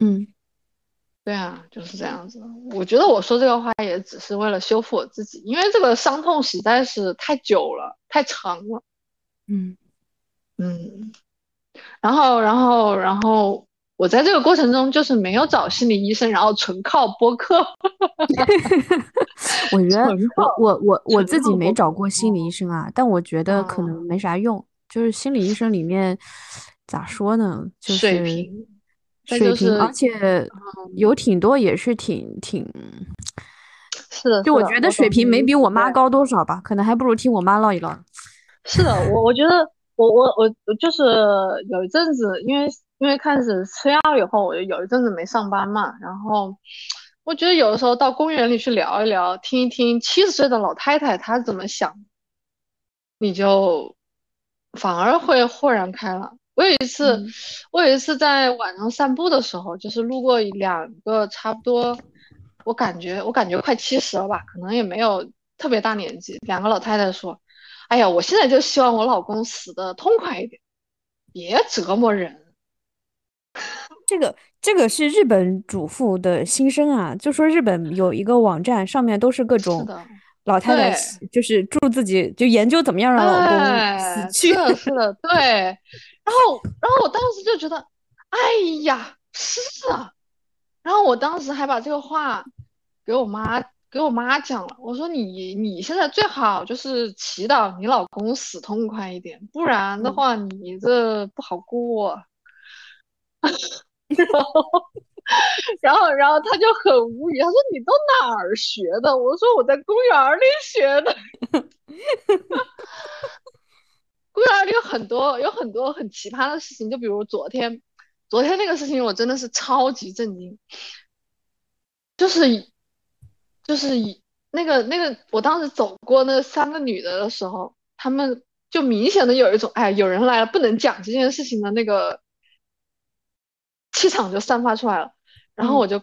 嗯，对啊，就是这样子。我觉得我说这个话也只是为了修复我自己，因为这个伤痛实在是太久了，太长了。嗯嗯，然后然后然后。我在这个过程中就是没有找心理医生，然后纯靠播客。我觉得我我我我自己没找过心理医生啊，但我觉得可能没啥用。就是心理医生里面咋说呢？就是水平，水平，而且有挺多也是挺挺。是的，就我觉得水平没比我妈高多少吧，可能还不如听我妈唠一唠。是的，我我觉得我我我就是有一阵子因为。因为开始吃药以后，我就有一阵子没上班嘛，然后我觉得有的时候到公园里去聊一聊，听一听七十岁的老太太她怎么想，你就反而会豁然开朗。我有一次，我有一次在晚上散步的时候，就是路过两个差不多，我感觉我感觉快七十了吧，可能也没有特别大年纪，两个老太太说：“哎呀，我现在就希望我老公死的痛快一点，别折磨人。”这个这个是日本主妇的心声啊，就说日本有一个网站，上面都是各种老太太，就是祝自己就研究怎么样让老公死去。是的，是的，对。然后，然后我当时就觉得，哎呀，是啊。然后我当时还把这个话给我妈给我妈讲了，我说你你现在最好就是祈祷你老公死痛快一点，不然的话你这不好过。然后，然后，然后他就很无语，他说：“你都哪儿学的？”我说：“我在公园里学的。”公园里有很多有很多很奇葩的事情，就比如昨天，昨天那个事情，我真的是超级震惊。就是就是那个那个，我当时走过那三个女的的时候，他们就明显的有一种哎，有人来了不能讲这件事情的那个。气场就散发出来了，然后我就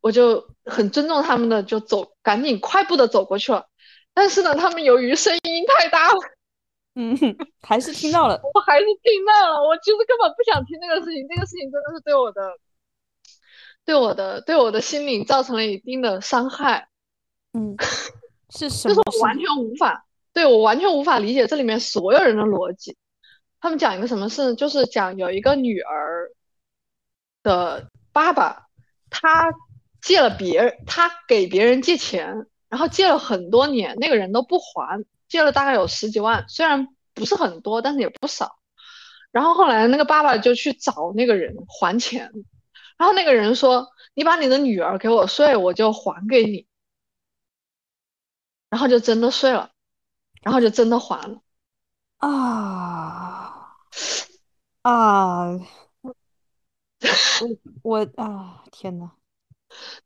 我就很尊重他们的，就走，赶紧快步的走过去了。但是呢，他们由于声音太大了，嗯，还是听到了，我还是听到了。我其实根本不想听那个事情，那个事情真的是对我的，对我的，对我的心灵造成了一定的伤害。嗯，是什么？就是我完全无法，对我完全无法理解这里面所有人的逻辑。他们讲一个什么事？就是讲有一个女儿。的爸爸，他借了别人，他给别人借钱，然后借了很多年，那个人都不还，借了大概有十几万，虽然不是很多，但是也不少。然后后来那个爸爸就去找那个人还钱，然后那个人说：“你把你的女儿给我睡，我就还给你。”然后就真的睡了，然后就真的还了。啊 啊！我我啊天呐，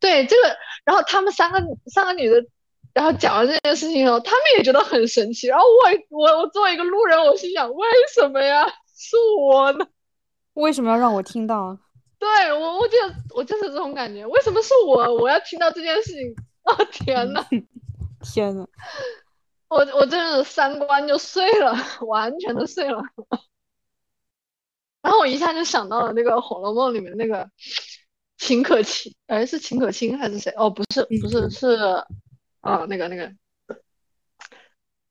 对这个，然后他们三个三个女的，然后讲完这件事情以后，他们也觉得很神奇。然后我我我作为一个路人，我心想，为什么呀？是我呢？为什么要让我听到？对我，我就我就是这种感觉。为什么是我？我要听到这件事情？啊天呐，天呐，我我真的三观就碎了，完全的碎了。然后我一下就想到了那个《红楼梦》里面那个秦可卿，哎，是秦可卿还是谁？哦，不是，不是，是啊，那个那个，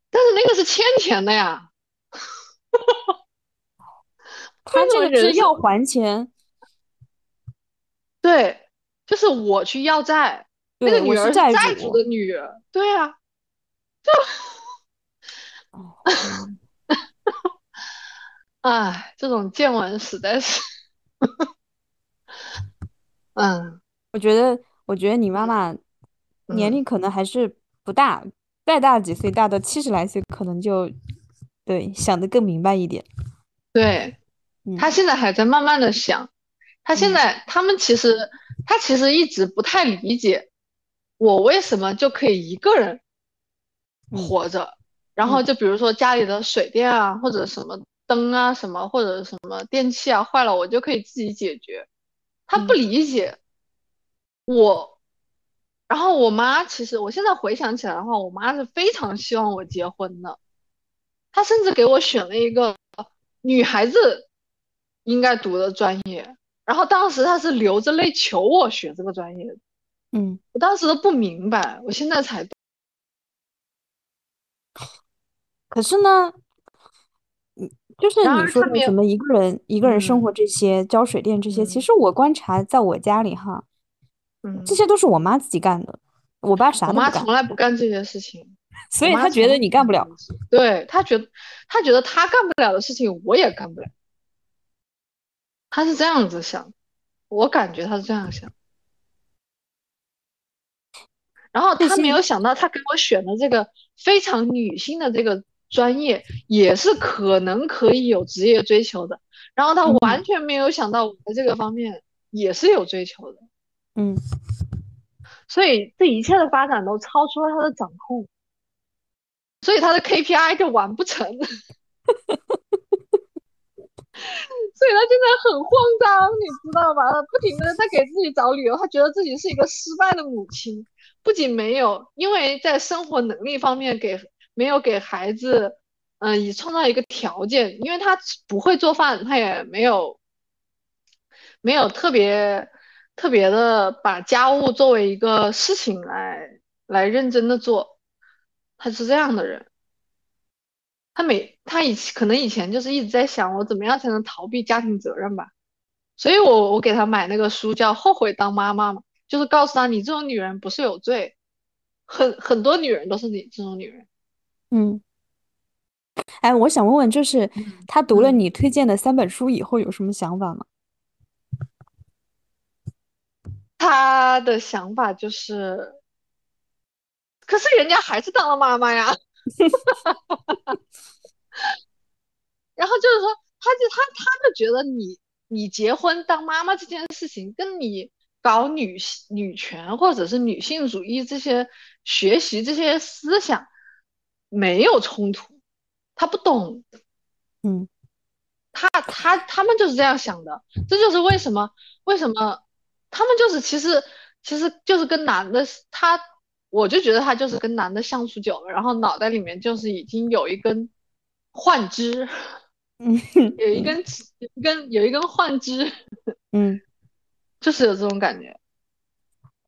但是那个是欠钱的呀。他这个是要还钱，对，就是我去要债，那个女儿是债主的女儿，对啊，就。哎，这种见闻实在是，嗯，我觉得，我觉得你妈妈年龄可能还是不大，再大几岁，大到七十来岁，可能就对想的更明白一点。对，他现在还在慢慢的想，他现在他们其实他其实一直不太理解我为什么就可以一个人活着，然后就比如说家里的水电啊或者什么。灯啊什么或者什么电器啊坏了，我就可以自己解决。他不理解我。然后我妈其实我现在回想起来的话，我妈是非常希望我结婚的，她甚至给我选了一个女孩子应该读的专业。然后当时她是流着泪求我学这个专业。嗯，我当时都不明白，我现在才。可是呢，嗯，就是你说的什么一个人一个人生活这些交水电这些，其实我观察在我家里哈，嗯，这些都是我妈自己干的，我爸啥都不干。我妈从来不干这些事情，所以她觉得你干不了。对她觉得，她觉得她干不了的事情我也干不了，她是这样子想，我感觉她是这样想。然后他没有想到，他给我选的这个非常女性的这个专业，也是可能可以有职业追求的。然后他完全没有想到我的这个方面也是有追求的。嗯，所以这一切的发展都超出了他的掌控，所以他的 KPI 就完不成。所以他现在很慌张，你知道吧？他不停的在给自己找理由，他觉得自己是一个失败的母亲。不仅没有，因为在生活能力方面给没有给孩子，嗯，以创造一个条件，因为他不会做饭，他也没有没有特别特别的把家务作为一个事情来来认真的做，他是这样的人。他每他以可能以前就是一直在想我怎么样才能逃避家庭责任吧，所以我我给他买那个书叫《后悔当妈妈》嘛。就是告诉他，你这种女人不是有罪，很很多女人都是你这种女人。嗯，哎，我想问问，就是他读了你推荐的三本书以后有什么想法吗？他的想法就是，可是人家还是当了妈妈呀。然后就是说，他就他他就觉得你你结婚当妈妈这件事情跟你。搞女女权或者是女性主义这些学习这些思想没有冲突，他不懂，嗯，他他他们就是这样想的，这就是为什么为什么他们就是其实其实就是跟男的他，我就觉得他就是跟男的相处久了，然后脑袋里面就是已经有一根幻肢，嗯，有一根一根有一根幻肢，嗯。就是有这种感觉，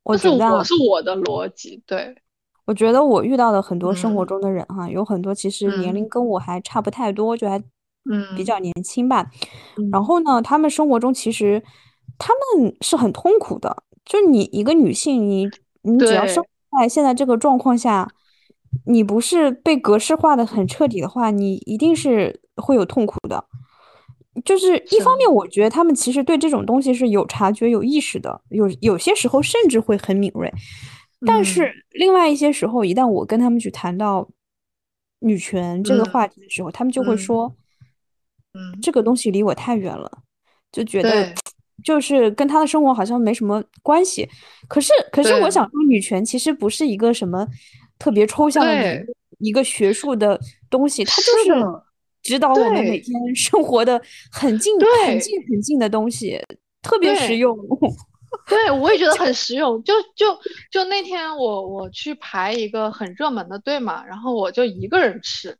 我是我是我的逻辑，对，我觉得我遇到的很多生活中的人哈，有很多其实年龄跟我还差不太多，就还嗯比较年轻吧。然后呢，他们生活中其实他们是很痛苦的，就你一个女性，你你只要生活在现在这个状况下，你不是被格式化的很彻底的话，你一定是会有痛苦的。就是一方面，我觉得他们其实对这种东西是有察觉、有意识的，有有些时候甚至会很敏锐。但是另外一些时候，一旦我跟他们去谈到女权这个话题的时候，他们就会说：“嗯，这个东西离我太远了，就觉得 就是跟他的生活好像没什么关系。”可是，可是我想说，女权其实不是一个什么特别抽象的一个学术的东西，它就是。指导我们每天生活的很近、很近、很近的东西，特别实用。对，我也觉得很实用。就就就那天我我去排一个很热门的队嘛，然后我就一个人吃，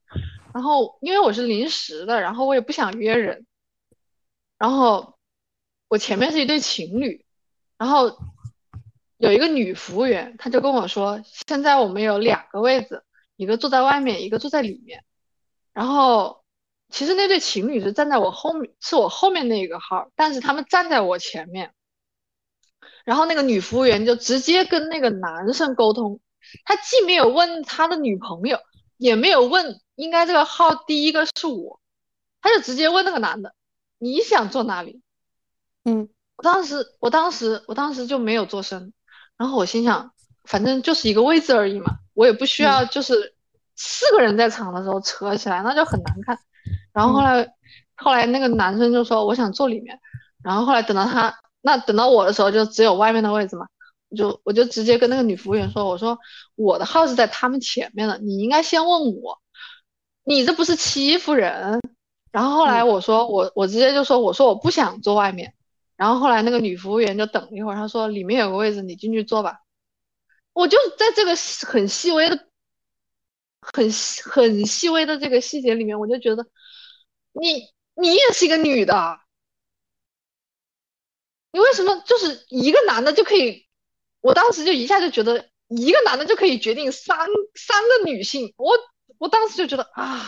然后因为我是临时的，然后我也不想约人，然后我前面是一对情侣，然后有一个女服务员，她就跟我说，现在我们有两个位子，一个坐在外面，一个坐在里面，然后。其实那对情侣是站在我后面，是我后面那一个号，但是他们站在我前面。然后那个女服务员就直接跟那个男生沟通，他既没有问他的女朋友，也没有问应该这个号第一个是我，他就直接问那个男的，你想坐哪里？嗯，我当时，我当时，我当时就没有做声，然后我心想，反正就是一个位置而已嘛，我也不需要就是四个人在场的时候扯起来，那就很难看。然后后来，后来那个男生就说我想坐里面，然后后来等到他那等到我的时候就只有外面的位置嘛，我就我就直接跟那个女服务员说，我说我的号是在他们前面的，你应该先问我，你这不是欺负人。然后后来我说我我直接就说我说我不想坐外面，然后后来那个女服务员就等了一会儿，她说里面有个位置，你进去坐吧。我就在这个很细微的、很很细微的这个细节里面，我就觉得你你也是一个女的，你为什么就是一个男的就可以？我当时就一下就觉得一个男的就可以决定三三个女性，我我当时就觉得啊，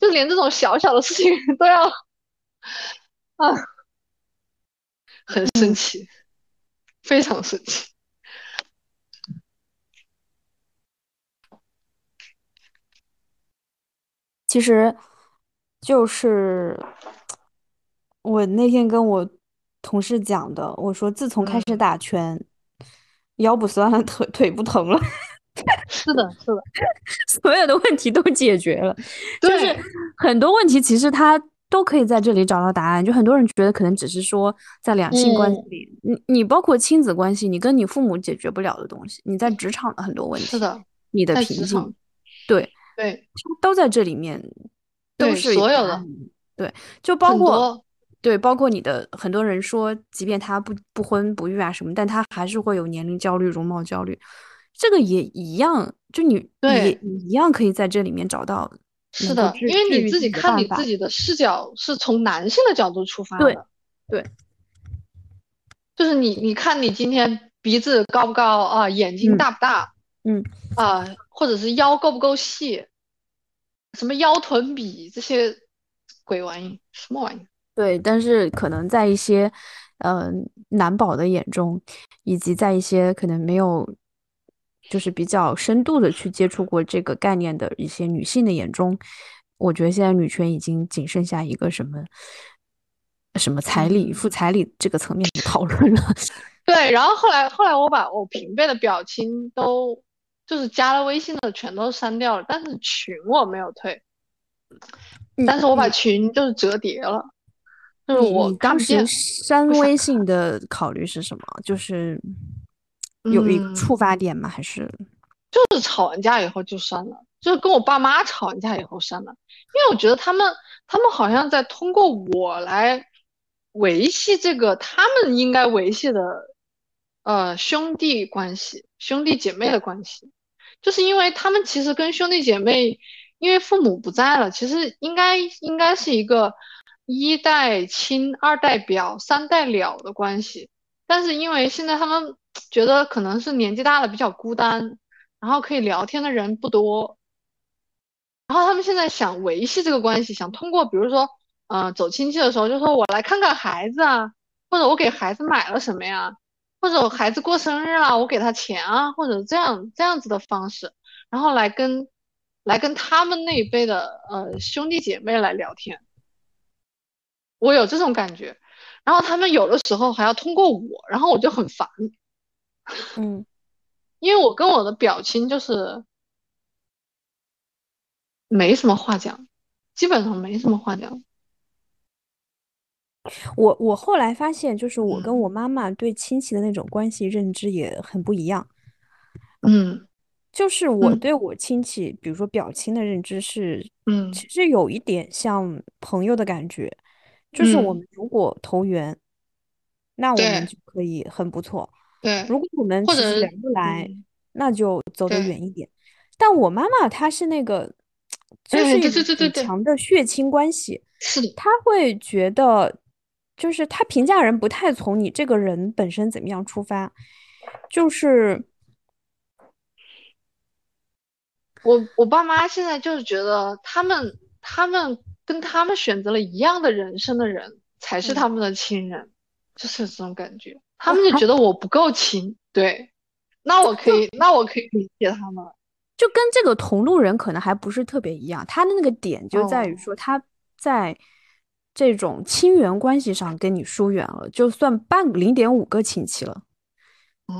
就连这种小小的事情都要啊，很生气，非常生气。其实，就是我那天跟我同事讲的，我说自从开始打拳，腰不酸了，腿腿不疼了。是的，是的，所有的问题都解决了。就是很多问题其实他都可以在这里找到答案。就很多人觉得可能只是说在两性关系里，你你包括亲子关系，你跟你父母解决不了的东西，你在职场的很多问题，是的，你的瓶颈，对。对，都在这里面，都是所有的。对，就包括对，包括你的很多人说，即便他不不婚不育啊什么，但他还是会有年龄焦虑、容貌焦虑，这个也一样。就你对也一样可以在这里面找到。是的，因为你自己看你自己的视角是从男性的角度出发的。对，就是你你看你今天鼻子高不高啊，眼睛大不大？嗯啊，或者是腰够不够细，什么腰臀比这些鬼玩意，什么玩意？对，但是可能在一些嗯男宝的眼中，以及在一些可能没有就是比较深度的去接触过这个概念的一些女性的眼中，我觉得现在女权已经仅剩下一个什么什么彩礼、付彩礼这个层面的讨论了。对，然后后来后来我把我平辈的表情都。就是加了微信的全都删掉了，但是群我没有退，但是我把群就是折叠了。就是我当时删微信的考虑是什么？就是有一个触发点吗？还是就是吵完架以后就删了？就是跟我爸妈吵完架以后删了，因为我觉得他们他们好像在通过我来维系这个他们应该维系的呃兄弟关系、兄弟姐妹的关系。就是因为他们其实跟兄弟姐妹，因为父母不在了，其实应该应该是一个一代亲、二代表、三代了的关系。但是因为现在他们觉得可能是年纪大了比较孤单，然后可以聊天的人不多，然后他们现在想维系这个关系，想通过比如说，呃，走亲戚的时候就说我来看看孩子啊，或者我给孩子买了什么呀。或者我孩子过生日了，我给他钱啊，或者这样这样子的方式，然后来跟来跟他们那一辈的呃兄弟姐妹来聊天，我有这种感觉，然后他们有的时候还要通过我，然后我就很烦，嗯，因为我跟我的表亲就是没什么话讲，基本上没什么话讲。我我后来发现，就是我跟我妈妈对亲戚的那种关系认知也很不一样。嗯，就是我对我亲戚，比如说表亲的认知是，嗯，其实有一点像朋友的感觉。就是我们如果投缘，那我们就可以很不错。对，如果我们或者聊不来，那就走得远一点。但我妈妈她是那个，就是很强的血亲关系，是的，她会觉得。就是她评价人不太从你这个人本身怎么样出发，就是我我爸妈现在就是觉得他们他们跟他们选择了一样的人生的人才是他们的亲人，就是这种感觉。他们就觉得我不够亲，对，那我可以那我可以理解他们，就跟这个同路人可能还不是特别一样。他的那个点就在于说他在。这种亲缘关系上跟你疏远了，就算半零点五个亲戚了，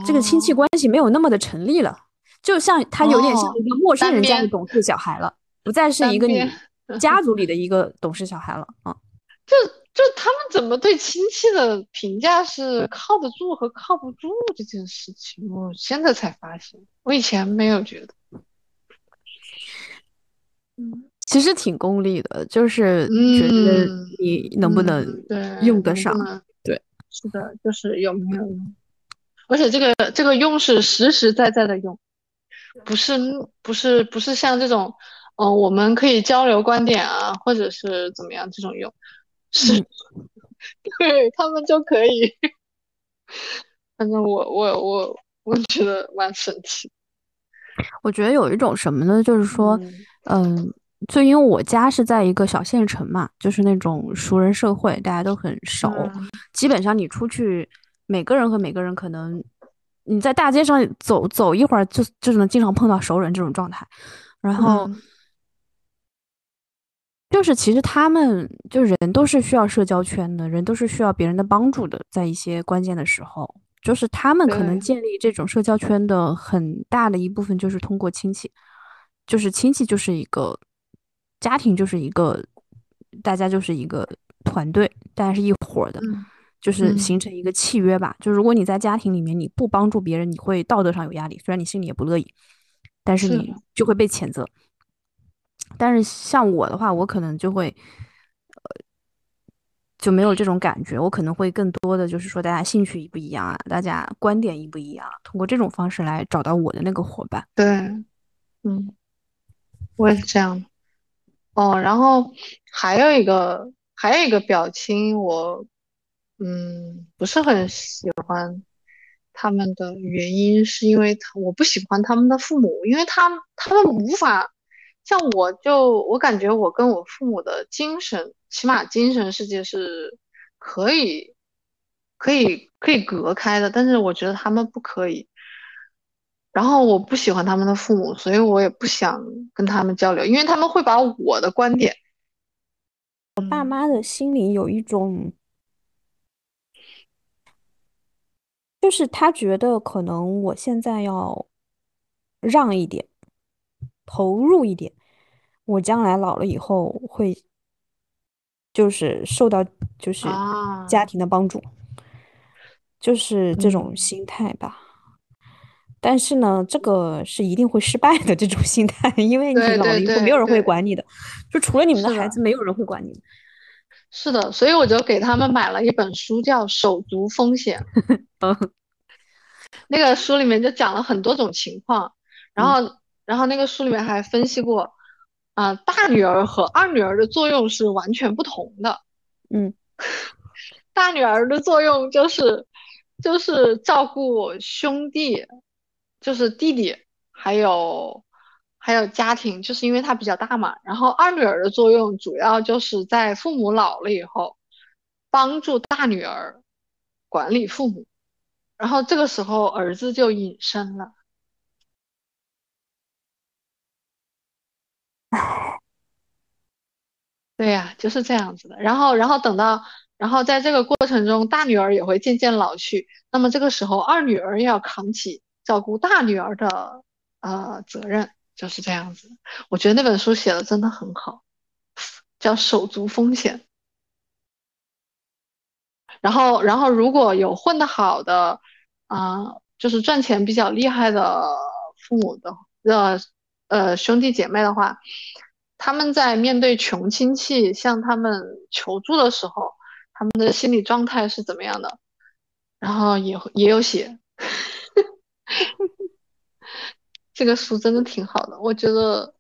这个亲戚关系没有那么的成立了，就像他有点像一个陌生人家的懂事小孩了，不再是一个你 家族里的一个懂事小孩了啊。就就他们怎么对亲戚的评价是靠得住和靠不住这件事情，我现在才发现，我以前没有觉得。嗯，其实挺功利的，就是觉得你能不能用得上。对，是的，就是有没有用。而且这个这个用是实实在在的用，不是不是不是像这种，嗯，我们可以交流观点啊，或者是怎么样这种用，是，对他们就可以。反正我我我我觉得蛮神奇。我觉得有一种什么呢？就是说，嗯，就因为我家是在一个小县城嘛，就是那种熟人社会，大家都很熟，基本上你出去。每个人和每个人可能，你在大街上走走一会儿，就就是能经常碰到熟人这种状态。然后，就是其实他们就人都是需要社交圈的，人都是需要别人的帮助的，在一些关键的时候，就是他们可能建立这种社交圈的很大的一部分就是通过亲戚，就是亲戚就是一个家庭，就是一个大家就是一个团队，大家是一伙的。就是形成一个契约吧，就如果你在家庭里面你不帮助别人，你会道德上有压力，虽然你心里也不乐意，但是你就会被谴责。但是像我的话，我可能就会，呃，就没有这种感觉，我可能会更多的就是说，大家兴趣一不一样啊，大家观点一不一样，通过这种方式来找到我的那个伙伴。对，嗯，我也是这样。哦，然后还有一个还有一个表亲，我。嗯，不是很喜欢他们的原因，是因为他我不喜欢他们的父母，因为他他们无法像我，就我感觉我跟我父母的精神，起码精神世界是可以可以可以隔开的，但是我觉得他们不可以。然后我不喜欢他们的父母，所以我也不想跟他们交流，因为他们会把我的观点，我爸妈的心里有一种。就是他觉得可能我现在要让一点，投入一点，我将来老了以后会就是受到就是家庭的帮助，就是这种心态吧。但是呢，这个是一定会失败的这种心态，因为你老了以后没有人会管你的，就除了你们的孩子，没有人会管你。是的，所以我就给他们买了一本书，叫《手足风险》。那个书里面就讲了很多种情况，然后，然后那个书里面还分析过，啊，大女儿和二女儿的作用是完全不同的。嗯，大女儿的作用就是，就是照顾兄弟，就是弟弟，还有，还有家庭，就是因为她比较大嘛。然后二女儿的作用主要就是在父母老了以后，帮助大女儿管理父母。然后这个时候，儿子就隐身了。对呀，就是这样子的。然后，然后等到，然后在这个过程中，大女儿也会渐渐老去。那么这个时候，二女儿要扛起照顾大女儿的呃责任，就是这样子。我觉得那本书写的真的很好，叫《手足风险》。然后，然后如果有混得好的，啊，就是赚钱比较厉害的父母的呃呃兄弟姐妹的话，他们在面对穷亲戚向他们求助的时候，他们的心理状态是怎么样的？然后也也有写，这个书真的挺好的，我觉得，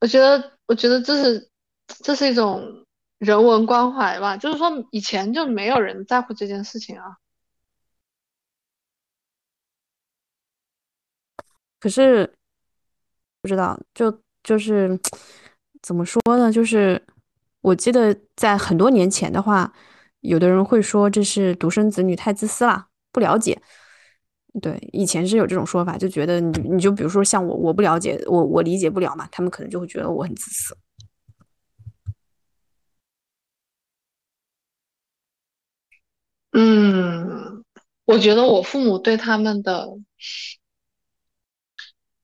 我觉得，我觉得这是这是一种。人文关怀吧，就是说以前就没有人在乎这件事情啊。可是不知道，就就是怎么说呢？就是我记得在很多年前的话，有的人会说这是独生子女太自私了，不了解。对，以前是有这种说法，就觉得你你就比如说像我，我不了解，我我理解不了嘛，他们可能就会觉得我很自私。嗯，我觉得我父母对他们的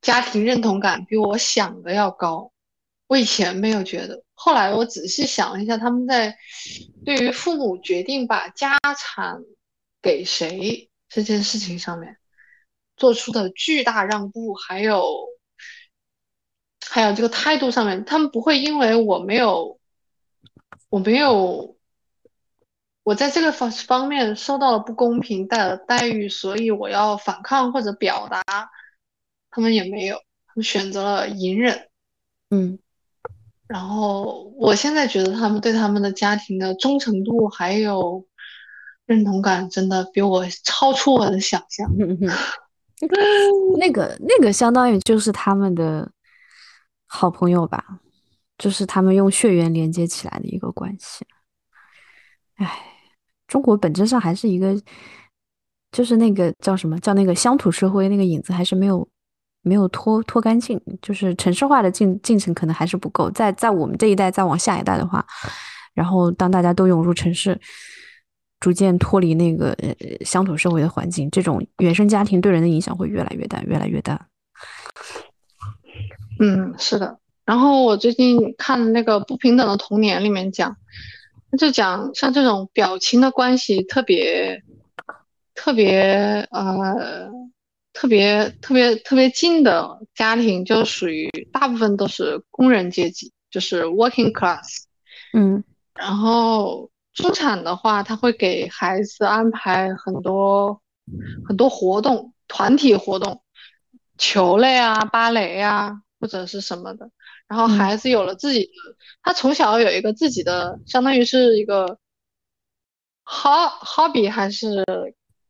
家庭认同感比我想的要高。我以前没有觉得，后来我仔细想了一下，他们在对于父母决定把家产给谁这件事情上面做出的巨大让步，还有还有这个态度上面，他们不会因为我没有，我没有，我在这个方方面受到了不公平的待遇，所以我要反抗或者表达，他们也没有，他们选择了隐忍。嗯，然后我现在觉得他们对他们的家庭的忠诚度还有认同感，真的比我超出我的想象。那个那个相当于就是他们的好朋友吧，就是他们用血缘连接起来的一个关系。哎，中国本质上还是一个，就是那个叫什么叫那个乡土社会，那个影子还是没有。没有脱脱干净，就是城市化的进进程可能还是不够。在在我们这一代再往下一代的话，然后当大家都涌入城市，逐渐脱离那个呃乡土社会的环境，这种原生家庭对人的影响会越来越大，越来越大。嗯，是的。然后我最近看那个《不平等的童年》里面讲，就讲像这种表亲的关系特别特别呃。特别特别特别近的家庭，就属于大部分都是工人阶级，就是 working class。嗯，然后中产的话，他会给孩子安排很多很多活动，团体活动，球类啊、芭蕾啊，或者是什么的。然后孩子有了自己的，他从小有一个自己的，相当于是一个 hobby 还是，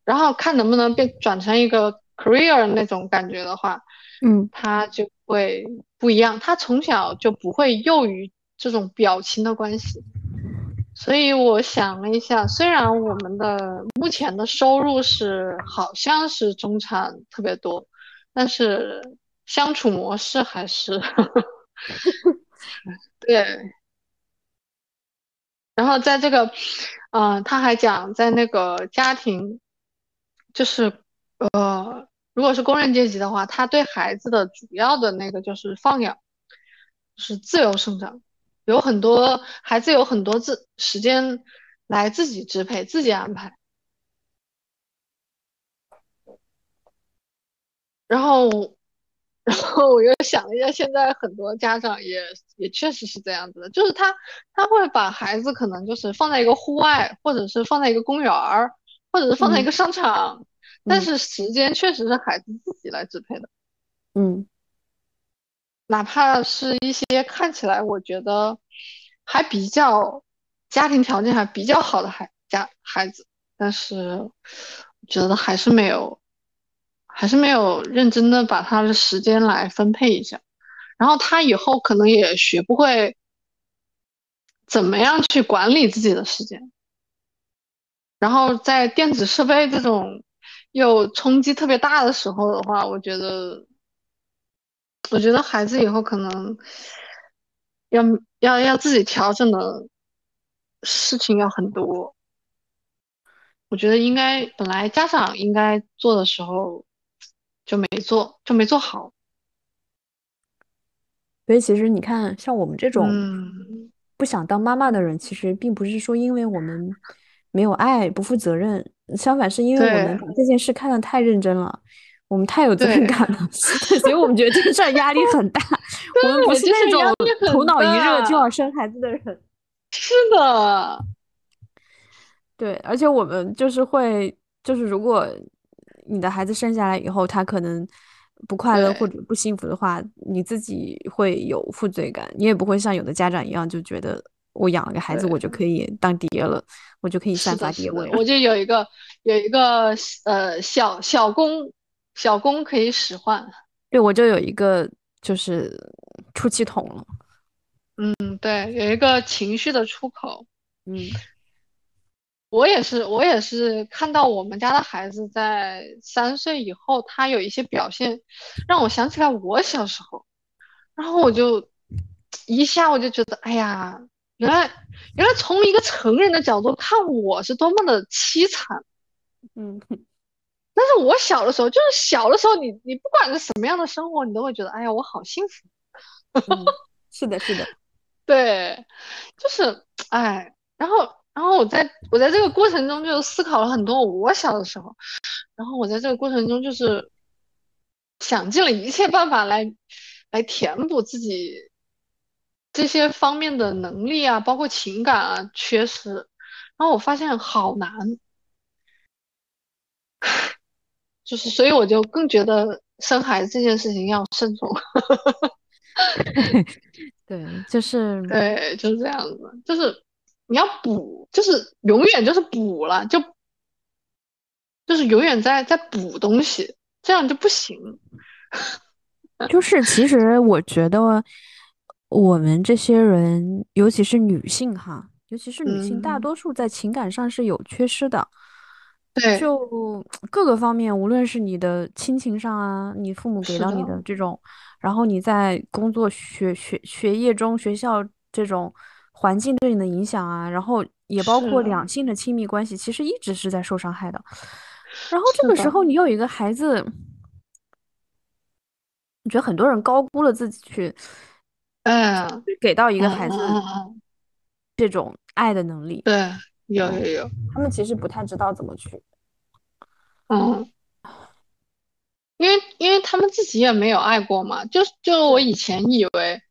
然后看能不能变转成一个。Career 那种感觉的话，嗯，他就会不一样。他从小就不会囿于这种表情的关系，所以我想了一下，虽然我们的目前的收入是好像是中产特别多，但是相处模式还是 对。然后在这个，嗯，他还讲在那个家庭，就是。呃，如果是工人阶级的话，他对孩子的主要的那个就是放养，是自由生长，有很多孩子有很多自时间来自己支配、自己安排。然后，然后我又想了一下，现在很多家长也也确实是这样子的，就是他他会把孩子可能就是放在一个户外，或者是放在一个公园儿，或者是放在一个商场。但是时间确实是孩子自己来支配的，嗯，哪怕是一些看起来我觉得还比较家庭条件还比较好的孩家孩子，但是我觉得还是没有，还是没有认真的把他的时间来分配一下，然后他以后可能也学不会怎么样去管理自己的时间，然后在电子设备这种。有冲击特别大的时候的话，我觉得，我觉得孩子以后可能要要要自己调整的事情要很多。我觉得应该本来家长应该做的时候就没做，就没做好。所以其实你看，像我们这种不想当妈妈的人，其实并不是说因为我们没有爱、不负责任。相反，是因为我们把这件事看得太认真了，我们太有责任感了，所以我们觉得这事儿压力很大。我们不是那种头脑一热就要生孩子的人。是的，对，而且我们就是会，就是如果你的孩子生下来以后，他可能不快乐或者不幸福的话，你自己会有负罪感，你也不会像有的家长一样就觉得。我养了个孩子，我就可以当爹了，我就可以散发爹味。我就有一个有一个呃小小公小公可以使唤。对，我就有一个就是出气筒了。嗯，对，有一个情绪的出口。嗯，我也是，我也是看到我们家的孩子在三岁以后，他有一些表现，让我想起来我小时候，然后我就一下我就觉得，哎呀。原来，原来从一个成人的角度看，我是多么的凄惨，嗯。但是我小的时候，就是小的时候，你你不管是什么样的生活，你都会觉得，哎呀，我好幸福。是的，是的，对，就是，哎，然后，然后我在我在这个过程中就思考了很多我小的时候，然后我在这个过程中就是想尽了一切办法来。来填补自己这些方面的能力啊，包括情感啊缺失，然后我发现好难，就是所以我就更觉得生孩子这件事情要慎重。对，就是对，就是这样子，就是你要补，就是永远就是补了，就就是永远在在补东西，这样就不行。就是其实我觉得我们这些人，尤其是女性哈，尤其是女性，大多数在情感上是有缺失的。对，就各个方面，无论是你的亲情上啊，你父母给到你的这种。然后你在工作、学学学业中、学校这种环境对你的影响啊，然后也包括两性的亲密关系，其实一直是在受伤害的。然后这个时候你有一个孩子，我觉得很多人高估了自己去，嗯，给到一个孩子这种爱的能力。对，有有有，他们其实不太知道怎么去，嗯。因为因为他们自己也没有爱过嘛，就就我以前以为，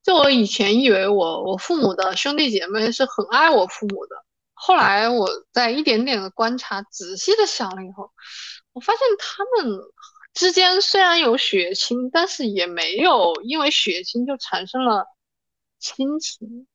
就我以前以为我我父母的兄弟姐妹是很爱我父母的，后来我在一点点的观察，仔细的想了以后，我发现他们之间虽然有血亲，但是也没有因为血亲就产生了亲情，